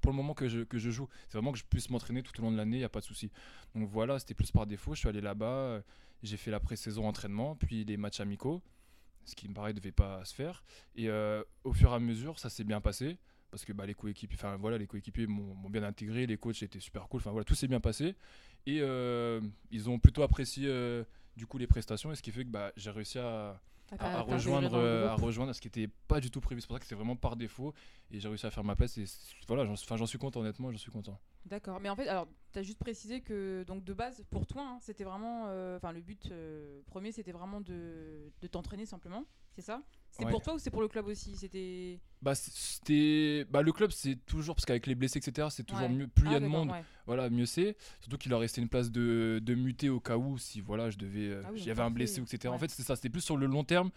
pour le moment que je, que je joue. C'est vraiment que je puisse m'entraîner tout au long de l'année, il n'y a pas de souci. Donc voilà, c'était plus par défaut. Je suis allé là-bas, j'ai fait la pré-saison entraînement, puis les matchs amicaux, ce qui me paraît devait pas se faire. Et euh, au fur et à mesure, ça s'est bien passé. Parce que bah, les coéquipiers, enfin voilà, les coéquipiers m'ont m'ont bien intégré, les coachs étaient super cool. Enfin voilà, tout s'est bien passé. Et euh, ils ont plutôt apprécié euh, du coup les prestations, et ce qui fait que bah, j'ai réussi à, à- rejoindre, à rejoindre ce qui n'était pas du tout prévu. C'est pour ça que c'était vraiment par défaut. Et j'ai réussi à faire ma place. Et voilà, j'en suis content, honnêtement, j'en suis content. D'accord. Mais en fait, alors, t'as juste précisé que, donc, de base, pour toi, hein, c'était vraiment. euh, Enfin, le but euh, premier, c'était vraiment de, de t'entraîner simplement. C'est ça? C'était Ouais. pour toi ou c'est pour le club aussi? C'était. Bah, c'était bah, le club, c'est toujours parce qu'avec les blessés, etc., c'est toujours Ouais. mieux. Plus il y Ah, a de d'accord, monde, ouais. voilà, mieux c'est. Surtout qu'il leur restait une place de, de muter au cas où si voilà, je devais, euh, Ah oui, un blessé, etc. En fait, c'est ça. C'était plus sur le long terme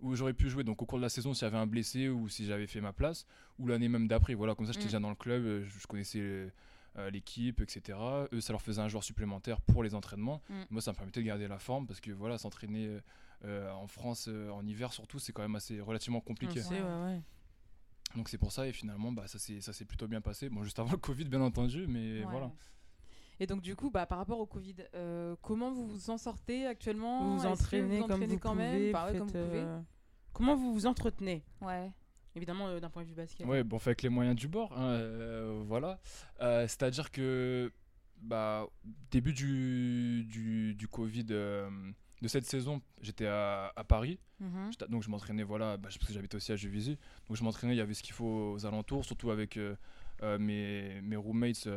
où j'aurais pu jouer. Donc au cours de la saison, s'il y avait un blessé ou si j'avais fait ma place, ou l'année même d'après. Voilà, comme ça, j'étais Mm. déjà dans le club, euh, je, je connaissais euh, l'équipe, etc. Eux, ça leur faisait un joueur supplémentaire pour les entraînements. Mm. Moi, ça me permettait de garder la forme parce que voilà, s'entraîner euh, euh, en France euh, en hiver surtout, c'est quand même assez relativement compliqué. sait, ouais, ouais. Donc c'est pour ça et finalement bah ça s'est plutôt bien passé. Bon juste avant le Covid bien entendu mais Ouais. voilà. Et donc, du coup, bah, par rapport au Covid, euh, comment vous vous en sortez actuellement? Vous vous entraînez comme vous quand pouvez. même Enfin, ouais, faites, comme vous pouvez. euh, Comment vous vous entretenez? Ouais. Évidemment, euh, d'un point de vue basket. Ouais bon on fait avec les moyens du bord hein, euh, voilà. Euh, C'est-à-dire que bah début du, du, du Covid de cette saison j'étais à, à Paris Mhm. Donc je m'entraînais voilà bah, parce que j'habitais aussi à Juvisy donc je m'entraînais il y avait ce qu'il faut aux alentours surtout avec mes, mes roommates,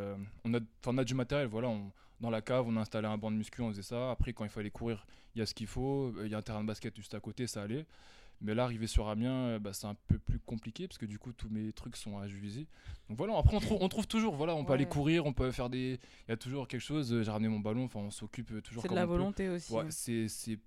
on, a, on a du matériel, voilà, on- dans la cave, on a installé un banc de muscu, on faisait ça. Après, quand il fallait courir, il y a ce qu'il faut. Il y a un terrain de basket juste à côté, ça allait. Mais là, arriver sur Amiens, euh, bah, c'est un peu plus compliqué parce que du coup, tous mes trucs sont à Juvisy. Donc voilà, après, on, trouve- on trouve toujours. Voilà, on peut aller courir, on peut faire des. Il y a toujours quelque chose. euh, J'ai ramené mon ballon, enfin, on s'occupe euh, toujours C'est de la peut. volonté aussi. Ouais, c'est c'est-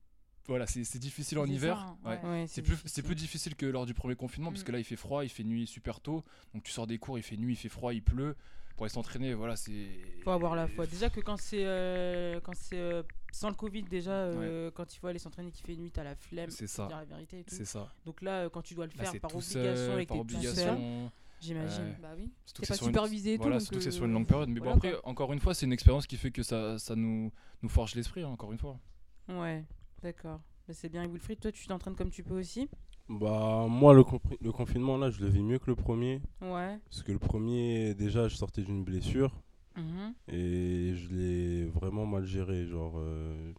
voilà, c'est difficile en hiver. ça, ouais. ouais. Ouais, C'est plus, difficile. c'est plus difficile que lors du premier confinement parce que Mm. là il fait froid, il fait nuit super tôt. Donc tu sors des cours, il fait nuit, il fait froid, il pleut. Pour aller s'entraîner, voilà, c'est. faut avoir la foi. Déjà que quand c'est euh, quand c'est euh, sans le Covid déjà euh, quand il faut aller s'entraîner qu'il fait nuit t'as la flemme. C'est ça. dire la vérité et tout. C'est ça. Donc là quand tu dois le faire par obligation seul, et que par t'es tout seul, obligation. j'imagine. Bah oui. C'est que pas une- supervisé et tout. Voilà, surtout que c'est sur une longue période. Mais voilà, bon, après, quoi. encore une fois, c'est une expérience qui fait que ça, ça nous, nous forge l'esprit, hein, encore une fois. Ouais, d'accord. Bah, c'est bien. Wilfried, toi tu t'entraînes comme tu peux aussi Bah, moi, le, le confinement, là, je le vis mieux que le premier. Ouais. Parce que le premier, déjà, je sortais d'une blessure. Mhm. Et je l'ai vraiment mal géré. Genre, euh,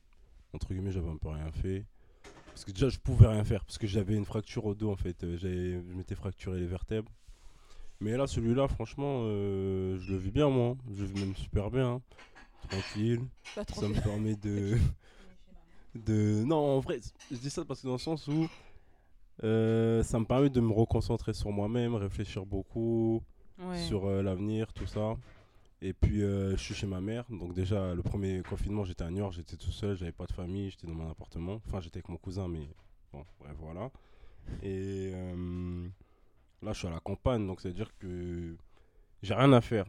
entre guillemets, j'avais un peu rien fait. Parce que déjà, je pouvais rien faire. Parce que j'avais une fracture au dos, en fait. Euh, Je m'étais fracturé les vertèbres. Mais là, celui-là, franchement, euh, je le vis bien, moi. Je le vis même super bien. hein. Tranquille. Pas trop Ça me permet de. de... Non, en vrai, je dis ça parce que dans le sens où. Euh, ça me permet de me reconcentrer sur moi-même, réfléchir beaucoup Ouais. sur euh, l'avenir, tout ça. Et puis euh, je suis chez ma mère. Donc déjà le premier confinement j'étais à New York, j'étais tout seul, j'avais pas de famille, j'étais dans mon appartement. Enfin j'étais avec mon cousin mais bon bref voilà. Et là je suis à la campagne donc c'est à dire que j'ai rien à faire.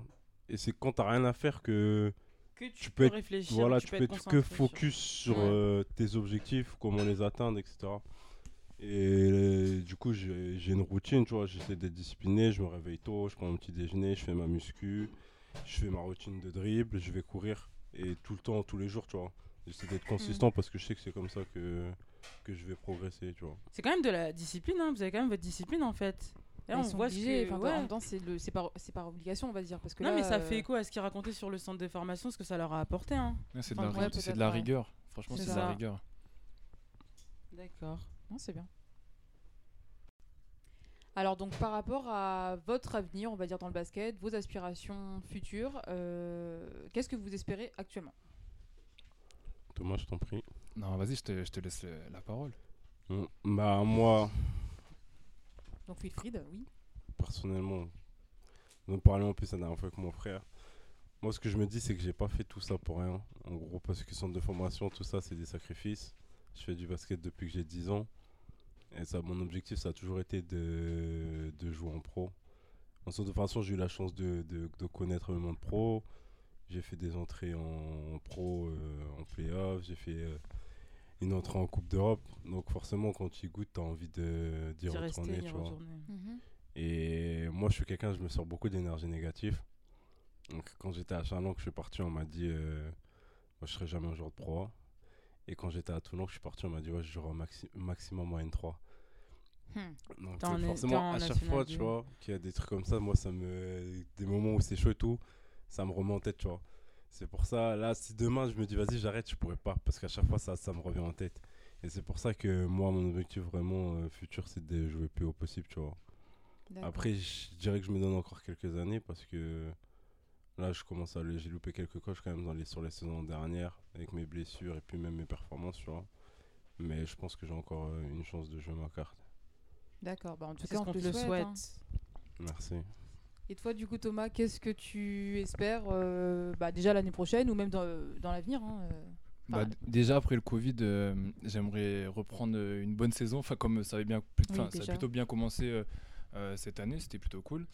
Et c'est quand t'as rien à faire que Que tu, tu peux réfléchir. voilà, tu tu peux peux être que concentré sur- focus sur Ouais. euh, tes objectifs, comment les atteindre, etc. Et euh, du coup, j'ai une routine, tu vois, j'essaie d'être discipliné, je me réveille tôt, je prends mon petit déjeuner, je fais ma muscu, je fais ma routine de dribble, je vais courir, et tout le temps, tous les jours, tu vois. J'essaie d'être consistant parce que je sais que c'est comme ça que, que je vais progresser, tu vois. C'est quand même de la discipline, hein. vous avez quand même votre discipline en fait. Là, on sont voit ce que- enfin, ouais. En même temps, c'est le- c'est par, c'est par obligation, on va dire. Parce que Non, là, mais ça euh, fait écho à ce qu'ils racontaient sur le centre de formation, ce que ça leur a apporté. Hein? Ouais, c'est de, Enfin, la, de rigueur. Franchement, C'est de la rigueur. D'accord. Non, c'est bien. Alors donc par rapport à votre avenir, on va dire dans le basket, vos aspirations futures, euh, qu'est-ce que vous espérez actuellement? Thomas, je t'en prie. Non, vas-y, je te, je te laisse euh, la parole. Mm, Bah, moi, Donc Wilfried, oui. personnellement, nous parlions en plus la dernière fois avec mon frère. Moi, ce que je me dis, c'est que j'ai pas fait tout ça pour rien. En gros, parce que centre de formation, tout ça, c'est des sacrifices. Je fais du basket depuis que j'ai 10 ans. Et ça, mon objectif, ça a toujours été de, de jouer en pro. En centre de formation, j'ai eu la chance de, de, de connaître le monde pro. J'ai fait des entrées en pro, euh, en playoff. J'ai fait euh, une entrée en Coupe d'Europe. Donc, forcément, quand tu y goûtes, tu as envie de- d'y retourner. tu vois. retourner. Et moi, je suis quelqu'un, je me sors beaucoup d'énergie négative. Donc, quand j'étais à Charlon, que je suis parti, on m'a dit, euh, moi, je serai jamais un joueur de Pro. Et quand j'étais à Toulon, que je suis parti, on m'a dit, ouais, je jouerai au maxi- maximum en N3. Hmm. Donc, forcément, en à chaque fois, tu 2. vois, qu'il y a des trucs comme ça, moi, ça me. Des moments où c'est chaud et tout, ça me remet en tête, tu vois. C'est pour ça, là, si demain je me dis, vas-y, j'arrête, je pourrais pas. Parce qu'à chaque fois, ça, ça me revient en tête. Et c'est pour ça que moi, mon objectif vraiment euh, futur, c'est de jouer plus haut possible, tu vois. Après, je dirais que je me donne encore quelques années parce que là, je commence à. J'ai loupé quelques coches quand même dans les, sur les saisons dernières avec mes blessures et puis même mes performances, tu vois. Mais je pense que j'ai encore euh, une chance de jouer ma carte. D'accord, bah, en tout cas on te te le souhaite. hein. Merci. Et toi du coup Thomas, qu'est-ce que tu espères euh, bah, déjà l'année prochaine ou même dans, dans l'avenir hein, euh, Bah, déjà après le Covid, euh, j'aimerais reprendre euh, une bonne saison. Enfin, comme ça avait bien, Oui, ça a plutôt bien commencé euh, euh, cette année, c'était plutôt cool.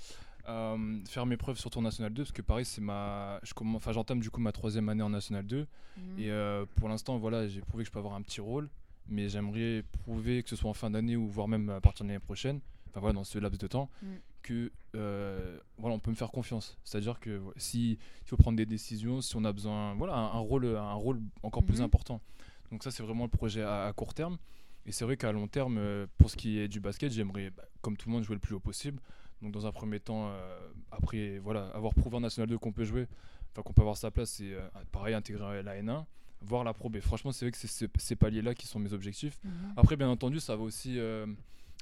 Euh, faire mes preuves sur Tour National 2, parce que pareil, c'est ma, je commence, enfin, j'entame du coup ma troisième année en National 2. mhm. Et euh, pour l'instant, voilà, j'ai prouvé que je peux avoir un petit rôle, mais j'aimerais prouver que ce soit en fin d'année ou voire même à partir de l'année prochaine, enfin voilà, dans ce laps de temps, Mm. que euh, voilà, on peut me faire confiance. C'est-à-dire que si il faut prendre des décisions, si on a besoin, voilà, un, un rôle, un rôle encore plus Mhm. important. Donc ça, c'est vraiment le projet à, à court terme. Et c'est vrai qu'à long terme, euh, pour ce qui est du basket, j'aimerais, bah, comme tout le monde, jouer le plus haut possible. Donc dans un premier temps, euh, après, voilà, avoir prouvé en National 2 qu'on peut jouer, enfin qu'on peut avoir sa place, c'est euh, pareil, intégrer la N1, voir la Pro B. Franchement, c'est vrai que c'est ces- paliers-là qui sont mes objectifs. Mhm. Après, bien entendu, ça va aussi euh,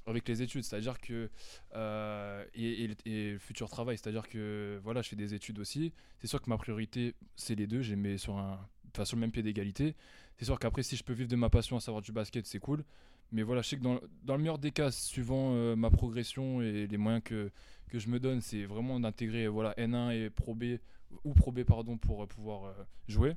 avec les études, c'est-à-dire que euh, et, et- et le futur travail, c'est-à-dire que voilà, je fais des études aussi. C'est sûr que ma priorité, c'est les deux. Je les mets sur un, enfin, sur le même pied d'égalité. C'est sûr qu'après, si je peux vivre de ma passion, à savoir du basket, c'est cool. Mais voilà, je sais que dans, dans le meilleur des cas, suivant euh, ma progression et les moyens que, que je me donne, c'est vraiment d'intégrer voilà, N1 et Pro B, ou Pro B pardon, pour pouvoir jouer.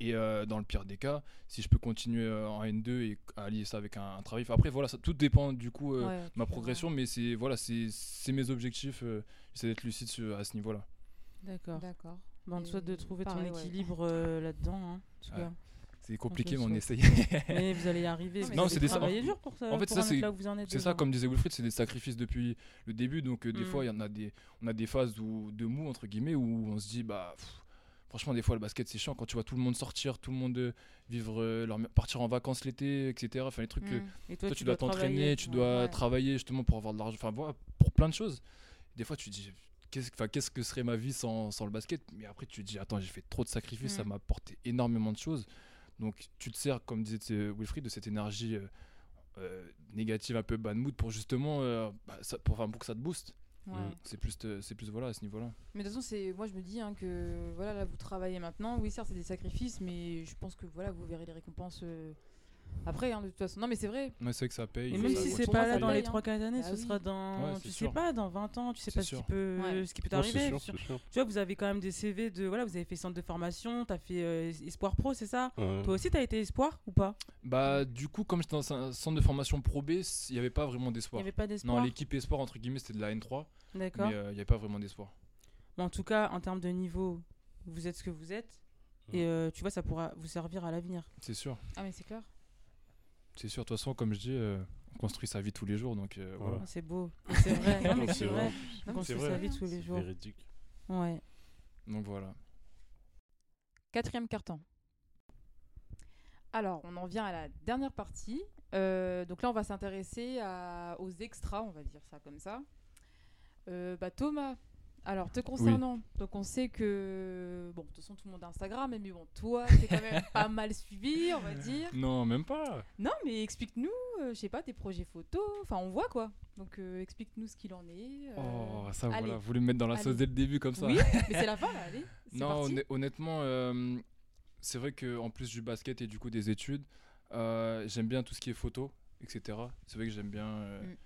Et euh, dans le pire des cas, si je peux continuer euh, en N2 et allier ça avec un, un travail. Enfin, après, voilà, ça, tout dépend du coup euh, Ouais, de tu ma progression, mais c'est voilà, c'est c'est mes objectifs. euh, J'essaie d'être lucide sur- à ce niveau-là. D'accord. D'accord. Bon, on te souhaite de trouver pareil, ton ouais. équilibre euh, là-dedans. hein. C'est compliqué, mais on essaye. Mais vous allez y arriver. Non, c'est des- travaillé dur pour ça. en fait, ça, c'est- ça, comme disait Wilfried, c'est des sacrifices depuis le début. Donc, euh, des Mm. fois, il y en a des, on a des phases où, de mou, entre guillemets, où on se dit, bah, pff, franchement, des fois, le basket, c'est chiant quand tu vois tout le monde sortir, tout le monde euh, vivre, euh, leur- partir en vacances l'été, etc. Enfin, les trucs que Mm. Et toi, tu dois t'entraîner, tu dois Ouais. travailler justement pour avoir de l'argent, enfin, voilà, pour plein de choses. Des fois, tu te dis, qu'est-ce que serait ma vie sans, sans le basket? Mais après, tu te dis, attends, j'ai fait trop de sacrifices, ça Mm. m'a apporté énormément de choses. Donc, tu te sers, comme disait euh, Wilfried, de cette énergie euh, euh, négative, un peu bad mood, pour justement, euh, bah, ça- pour, enfin, pour que ça te booste. Ouais. Mm. C'est plus, c'est plus voilà, à ce niveau-là. Mais de toute façon, c'est moi je me dis hein, que voilà là vous travaillez maintenant. Oui, certes c'est des sacrifices, mais je pense que voilà vous verrez les récompenses euh, après hein, de toute façon. Non mais c'est vrai. Ouais, c'est vrai que ça paye. Et même ça- si c'est pas là dans les hein. 3-4 années, Bah ce oui. sera dans. Ouais, tu sais pas, dans 20 ans, tu sais pas ce qui peut, Ouais. ce qui peut Non, t'arriver. Tu vois, vous avez quand même des CV de. Voilà, vous avez fait centre de formation, tu as fait euh, Espoir Pro, c'est ça? Ouais. Toi aussi, tu as été Espoir ou pas? Bah, du coup, comme j'étais dans un centre de formation Pro B, il n'y avait pas vraiment Il d'espoir. n'y avait pas Non, d'espoir l'équipe Espoir, entre guillemets, c'était de la N3, D'accord. mais euh, il n'y avait pas vraiment d'espoir. Bon, en tout cas, en termes de niveau, vous êtes ce que vous êtes. Et euh, tu vois, ça pourra vous servir à l'avenir. C'est sûr. Ah mais c'est clair. C'est sûr, de toute façon, comme je dis, euh, on construit sa vie tous les jours, donc euh, voilà. Ah, C'est beau. C'est vrai. Non, mais c'est c'est vrai. On construit sa vie tous les C'est jours. véridique. Ouais. Donc voilà. Quatrième carton. Alors, on en vient à la dernière partie. Euh, donc là, on va s'intéresser aux extras, on va dire ça comme ça. Euh, bah, Thomas, alors te concernant, donc on sait que, bon, de toute façon, tout le monde a Instagram, mais bon, toi, t'es quand même pas mal suivi, on va dire. Non, même pas. Non, mais explique-nous, euh, je sais pas, tes projets photos, enfin, on voit quoi. Donc, euh, explique-nous ce qu'il en est. euh, Oh, ça, allez. voilà. Vous voulez me mettre dans la Allez. sauce dès le début, comme ça Oui, mais c'est la fin là, allez. Non, parti. honnêtement, euh, c'est vrai qu'en plus du basket et du coup des études, j'aime bien tout ce qui est photo, etc. C'est vrai que j'aime bien Mm.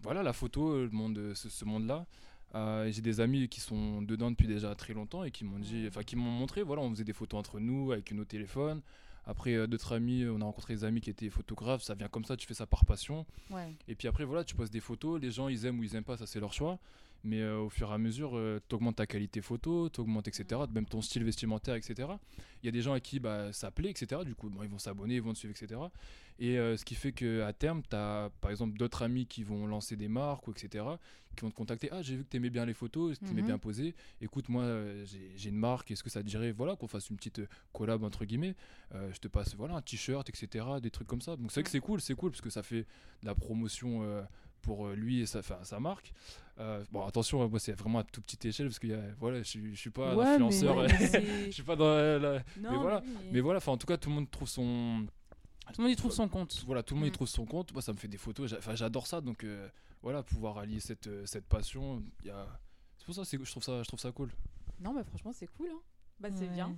voilà, la photo, le monde, ce, ce monde-là. Euh, J'ai des amis qui sont dedans depuis déjà très longtemps et qui m'ont dit, enfin qui m'ont montré, voilà, on faisait des photos entre nous avec nos téléphones. Après, euh, d'autres amis, on a rencontré des amis qui étaient photographes, ça vient comme ça, tu fais ça par passion. Ouais. Et puis après, voilà, tu poses des photos, les gens ils aiment ou ils aiment pas, ça c'est leur choix. Mais euh, au fur et à mesure, tu augmentes ta qualité photo, tu augmentes, etc. Même ton style vestimentaire, etc. Il y a des gens à qui bah, ça plaît, etc. Du coup, bon, ils vont s'abonner, ils vont te suivre, etc. Et euh, ce qui fait qu'à terme, tu as par exemple d'autres amis qui vont lancer des marques, ou etc. qui vont te contacter. Ah, j'ai vu que tu aimais bien les photos, que tu aimais Mhm. bien poser. Écoute, moi, euh, j'ai une marque, est-ce que ça te dirait voilà, qu'on fasse une petite euh, collab, entre guillemets Euh, Je te passe voilà, un t-shirt, etc. Des trucs comme ça. Donc c'est vrai que c'est cool, c'est cool, parce que ça fait de la promotion. Pour euh, lui et sa, marque. Euh, bon, attention, hein, moi c'est vraiment à toute petite échelle parce que voilà, je, suis- je suis pas un Ouais, influenceur, euh, mais je suis pas dans la- la- Non, mais voilà. mais- Mais voilà, enfin en tout cas tout le monde trouve son, Tout le monde y trouve son compte. voilà, tout le monde y Mm. trouve son compte. Moi ça me fait des photos, enfin j'adore ça, donc euh, voilà, pouvoir allier cette, cette passion, il y a, c'est pour ça, c'est- je trouve ça, je trouve ça cool. Non, mais franchement, c'est cool. Hein. Bah, c'est Ouais. bien.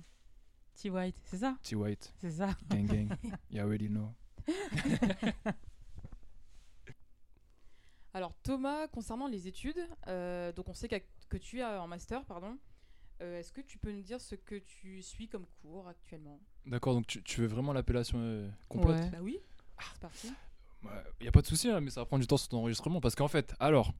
T-White, c'est ça? T White, C'est ça. gang gang, you already know. Alors Thomas, concernant les études, euh, donc on sait que tu es en master, pardon. Euh, Est-ce que tu peux nous dire ce que tu suis comme cours actuellement? D'accord, donc tu, tu veux vraiment l'appellation euh, complète? Ouais. Bah oui, c'est parti. Il n'y a pas de souci, hein, mais ça va prendre du temps sur ton enregistrement parce qu'en fait, alors,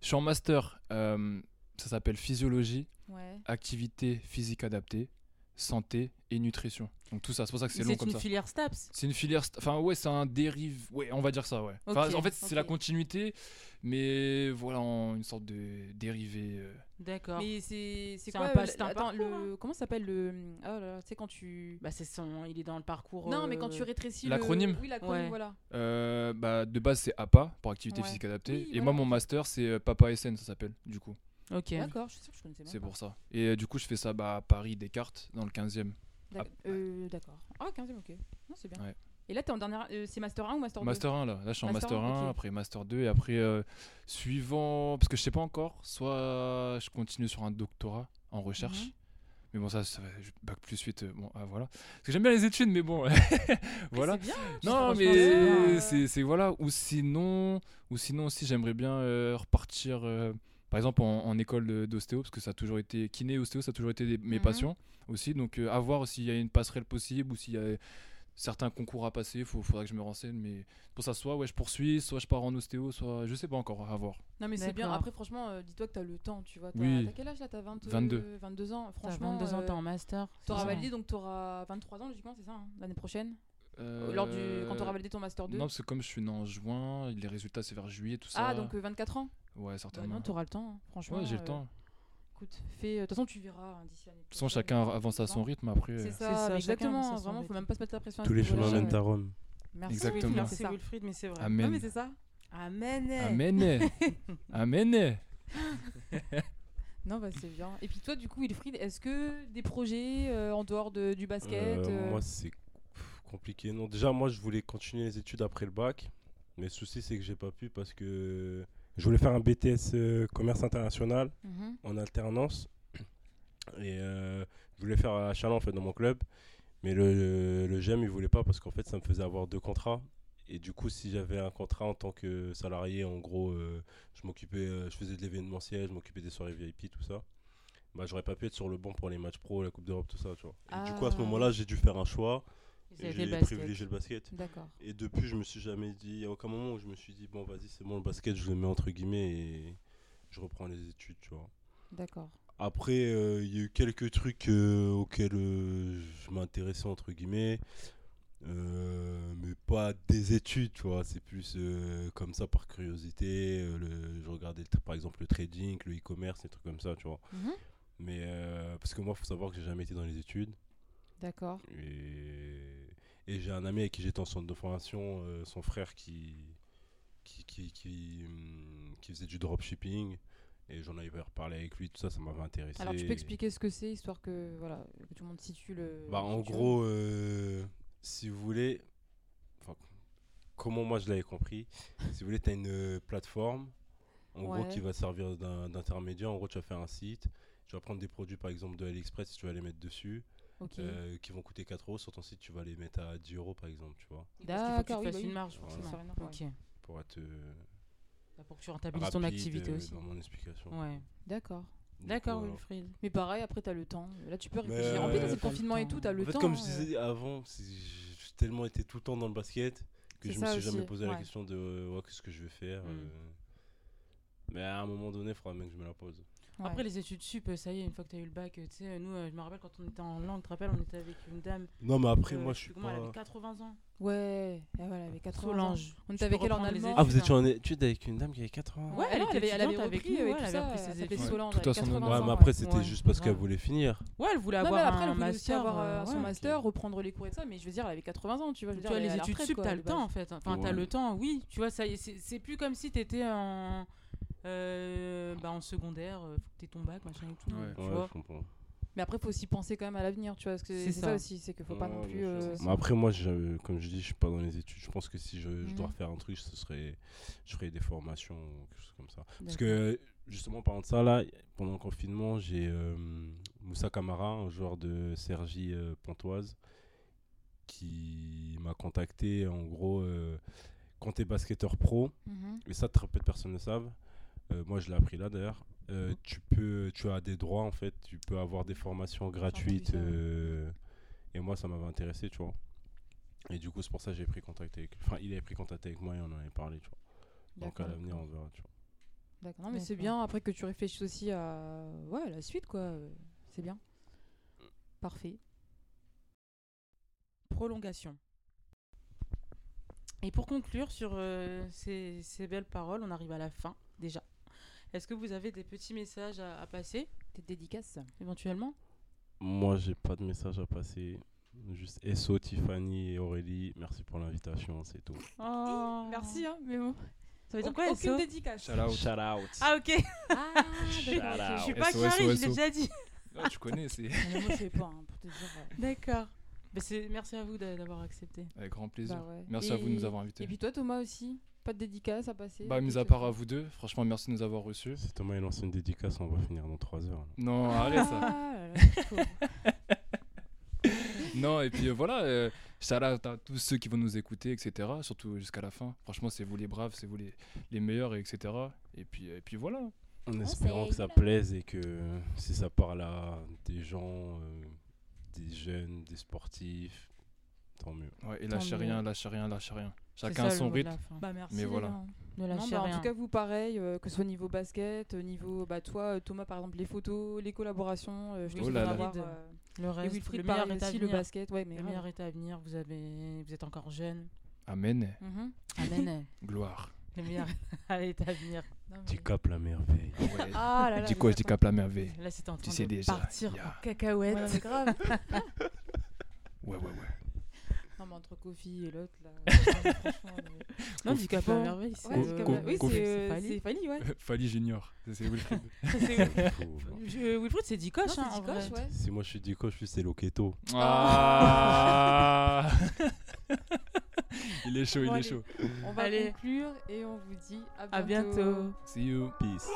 je suis en master, euh, ça s'appelle physiologie, Ouais. activité physique adaptée, santé et nutrition. Donc tout ça, c'est pour ça que c'est long C'est comme une ça. filière STAPS. C'est une filière, enfin ouais, c'est un dérive, ouais, on va dire ça, ouais. Enfin, en fait, c'est la continuité, mais voilà, en une sorte de dérivé. euh. D'accord. Mais c'est c'est C'est quoi un euh, pas- c'est un attends, parcours, le comment ça s'appelle le oh là là, tu sais quand tu Bah, c'est son. Il est dans le parcours. Non, mais quand tu euh, rétrécis le- L'acronyme Oui, l'acronyme Ouais. voilà. Euh, bah, de base, c'est APA pour activité Ouais. physique adaptée, Oui, et voilà. moi, mon master, c'est Papa SN, ça s'appelle, du coup. Ok. D'accord, je suis sûre que je connaissais même C'est pas. pour ça. Et euh, du coup, je fais ça bah, à Paris, Descartes, dans le 15e. D'ac- euh, D'accord. Ah, 15 e OK. Non, c'est bien. Ouais. Et là, t'es en dernière. euh, c'est Master 1 ou Master 2 Master 1 là, là je suis en Master Master 1, 1, ok. après Master 2 et après euh, suivant, parce que je sais pas encore, soit je continue sur un doctorat en recherche, Mhm. mais bon ça, ça va, je- bac plus 8, bon ah, voilà. Parce que j'aime bien les études, mais bon, voilà. C'est bien. Non franchement, mais c'est bien. c'est c'est- voilà, ou sinon, ou sinon aussi j'aimerais bien euh, repartir, euh, par exemple en, en école d'ostéo, parce que ça a toujours été, kiné, ostéo, ça a toujours été des- mes Mhm. passions aussi, donc euh, à voir s'il y a une passerelle possible ou s'il y a certains concours à passer, il faudra que je me renseigne, mais pour ça soit ouais je poursuis, soit je pars en ostéo, soit je sais pas encore, à voir. Non, mais c'est bien. Après, franchement, euh, dis-toi que t'as le temps, tu vois. T'as Oui. quel âge là T'as 20, 22. 22 ans. T'as Franchement. 22 ans, euh, t'es en master. T'auras validé, donc t'auras 23 ans, logiquement, c'est ça, hein, l'année prochaine? Euh, Lors du... Quand t'auras validé ton Master 2 Non, parce que comme je suis né en juin, les résultats c'est vers juillet, tout ça. Ah, donc euh, 24 ans Ouais, Bah certainement. Non, t'auras le temps, hein, franchement. ouais, j'ai le euh, temps. Écoute, fais. euh, De toute façon, tu verras hein, d'ici l'année De toute façon, chacun avance à son rythme après. C'est euh, ça, ça, exactement. Vraiment, faut même pas se mettre la pression. Tous les chemins mènent à Rome. Merci. Exactement. Merci. Wilfried, mais c'est vrai. Amen. Non, mais c'est ça. Amen. Amen. Amen. Non, bah c'est bien. Et puis toi, du coup, Wilfried, est-ce que des projets euh, en dehors de- du basket Euh, euh, Moi, c'est compliqué. Non, déjà, moi, je voulais continuer les études après le bac. Mais le souci, c'est que j'ai pas pu parce que je voulais faire un BTS euh, commerce international mhm. en alternance. Et euh, je voulais faire à Chalon, en fait, dans mon club. Mais le, le GEM, il voulait pas parce qu'en fait, ça me faisait avoir deux contrats. Et du coup, si j'avais un contrat en tant que salarié, en gros, euh, je m'occupais, je faisais de l'événementiel, je m'occupais des soirées VIP, tout ça. Bah, j'aurais pas pu être sur le banc pour les matchs pro, la Coupe d'Europe, tout ça, tu vois. Et du coup, à ce Ah. moment-là, j'ai dû faire un choix. J'ai privilégié le basket. D'accord. Et depuis, je me suis jamais dit, il n'y a aucun moment où je me suis dit, bon, vas-y, c'est bon, le basket, je le mets entre guillemets et je reprends les études, tu vois. D'accord. Après, euh, il y a eu quelques trucs euh, auxquels euh, je m'intéressais, entre guillemets, mais pas des études, tu vois. C'est plus comme ça par curiosité. le, je regardais par exemple le trading, le e-commerce, des trucs comme ça, tu vois. Mhm. Mais parce que moi, il faut savoir que j'ai jamais été dans les études. D'accord. Et, et j'ai un ami avec qui j'étais en centre de formation, euh, son frère qui, qui, qui, qui, hum, qui faisait du dropshipping. Et j'en avais reparlé avec lui, tout ça, ça m'avait intéressé. Alors, tu peux expliquer ce que c'est, histoire que, voilà, que tout le monde situe le. Bah, en gros, euh, si vous voulez, comment moi je l'avais compris, si vous voulez, tu as une euh, plateforme, en gros, qui va servir d'intermédiaire. En gros, tu vas faire un site, tu vas prendre des produits, par exemple, de AliExpress, si tu vas les mettre dessus, Euh, qui vont coûter 4 euros. Sur ton site, tu vas les mettre à 10 euros, par exemple, tu vois, Parce qu'il faut que tu D'accord, oui, fasses bah une marge, Voilà. Ok. pour être euh, Bah, Pour que tu rentabilises ton activité euh, aussi. dans mon explication. Ouais. D'accord. D'accord. Wilfried. Mais pareil, après, t'as le temps. Là, tu peux réfléchir. en plus, le t'as le confinement et tout, t'as le En fait, temps. comme je disais avant, j'ai tellement été tout le temps dans le basket que je me ça suis jamais posé la question de ouais, qu'est-ce que je vais faire. Mm. Mais à un moment donné, il faudra bien que je me la pose. Ouais. Après, les études sup, ça y est, une fois que tu as eu le bac, euh, tu sais, nous, euh, je me rappelle quand on était en langue, tu te rappelles, on était avec une dame. Non, mais après, euh, moi, je suis comment, Elle pas. avait 80 ans. Ouais, et voilà, elle avait 80 ans. Solange. On était avec elle en études. Ah, vous étiez hein. en études avec une dame qui avait 80 ans Ouais, elle, était elle avait repris elle avait repris ses études. Solange. Tout elle à avait son 80 honneur. Ouais, mais après, c'était Ouais, juste parce qu'elle voulait finir. Ouais, elle voulait avoir après, un elle voulait aussi avoir euh, euh, son master, reprendre les cours et tout ça. Mais je veux dire, elle avait 80 ans, tu vois. Je veux Tu dire, vois, les études sup, t'as de le temps en fait. Enfin, t'as le temps, oui. Tu vois, ça y est, c'est c'est plus comme si t'étais en, euh, bah, en secondaire, faut que t'aies ton bac, machin et tout. Ouais. Tu Ouais, vois. je comprends. Mais après, faut aussi penser quand même à l'avenir, tu vois. Parce que C'est ça. ça. aussi, c'est qu'il faut pas Ouais, non plus. euh, Mais après, moi, je- comme je dis, je suis pas dans les études. Je pense que si je, je dois Mhm. refaire un truc, ce serait, je ferais des formations, quelque chose comme ça. Parce que, justement, parlant de ça, là, pendant le confinement, j'ai euh, Moussa Camara, un joueur de Sergi euh, Pontoise, qui m'a contacté. En gros, euh, quand tu es basketteur pro, Mhm. et ça, très peu de personnes le savent, euh, moi je l'ai appris là d'ailleurs, euh, tu, peux, tu as des droits en fait, tu peux avoir des formations gratuites. euh, et moi, ça m'avait intéressé, tu vois. Et du coup, c'est pour ça que j'ai pris contact avec Enfin, il avait pris contact avec moi et on en avait parlé, tu vois. Donc à l'avenir, on verra, tu vois. D'accord. Non, mais c'est bien après que tu réfléchisses aussi à, ouais, à la suite, quoi. C'est bien. Parfait. Prolongation. Et pour conclure sur euh, ces, ces belles paroles, on arrive à la fin. Est-ce que vous avez des petits messages à, à passer Tes dédicaces. éventuellement? Moi, j'ai pas de message à passer. Juste SO, Tiffany et Aurélie, merci pour l'invitation, c'est tout. Oh. Merci, hein, mais bon. Ça veut dire quoi, Aucune SO dédicace. Shout out. Shout out. Ah ok, Ah, Shout je suis pas Clarisse, je l'ai déjà dit. Ouais, tu connais, c'est. Non, moi, je sais pas, hein, pour te dire. euh. D'accord. Bah, merci à vous d'a- d'avoir accepté. Avec grand plaisir. Bah ouais. Merci à vous de nous avoir invités. Et puis toi, Thomas aussi Pas de dédicace à passer Bah, mis quelque à part à vous deux, franchement, merci de nous avoir reçus. Si Thomas il lance une dédicace, on va finir dans 3 heures. là. Non, arrête ça. Ah là là, pauvre. Non, et puis euh, voilà, euh, shout out à tous ceux qui vont nous écouter, etc. Surtout jusqu'à la fin. Franchement, c'est vous les braves, c'est vous les, les meilleurs, etc. Et puis, et puis voilà. En espérant que ça plaise et que si ça parle à des gens, euh, des jeunes, des sportifs, tant mieux. Ouais, et Tant lâchez mieux. rien, lâchez rien, lâchez rien. Chacun ça, le son rythme. Bah merci. Mais voilà. gars. Ne Non, en tout cas, vous pareil, euh, que ce soit au niveau basket, au niveau, bah, toi, euh, Thomas, par exemple, les photos, les collaborations, euh, je Oh là là. avoir, euh, le et reste, Wilfried, le meilleur pareil est à aussi, le venir. basket, ouais, mais Le meilleur est à venir. Vous avez, vous êtes encore jeune. Amen. Mhm. Amen. Gloire. le meilleur est à venir. Tu capes la merveille. Ouais. Ah là là. dis quoi, je dis attends. cap la merveille. Là, c'était en train Tu sais de déjà. partir ya. en cacahuète. Ouais, grave. Ouais, ouais, ouais. Non, mais entre Kofi et l'autre, là. franchement, mais- Non, du cap à merveille. c'est, comme- oui, c'est euh, Fali. c'est Fali, ouais. Fali Junior. C'est Wilfried. C'est- Fou. Je- Wilfried, c'est Dikoche, Non, hein, c'est en vrai. Dikoche, ouais. Si moi je suis Dico, je suis c'est Loketo. Ah Il est chaud, il est chaud. On va conclure et on vous dit à À bientôt. bientôt. See you. Peace.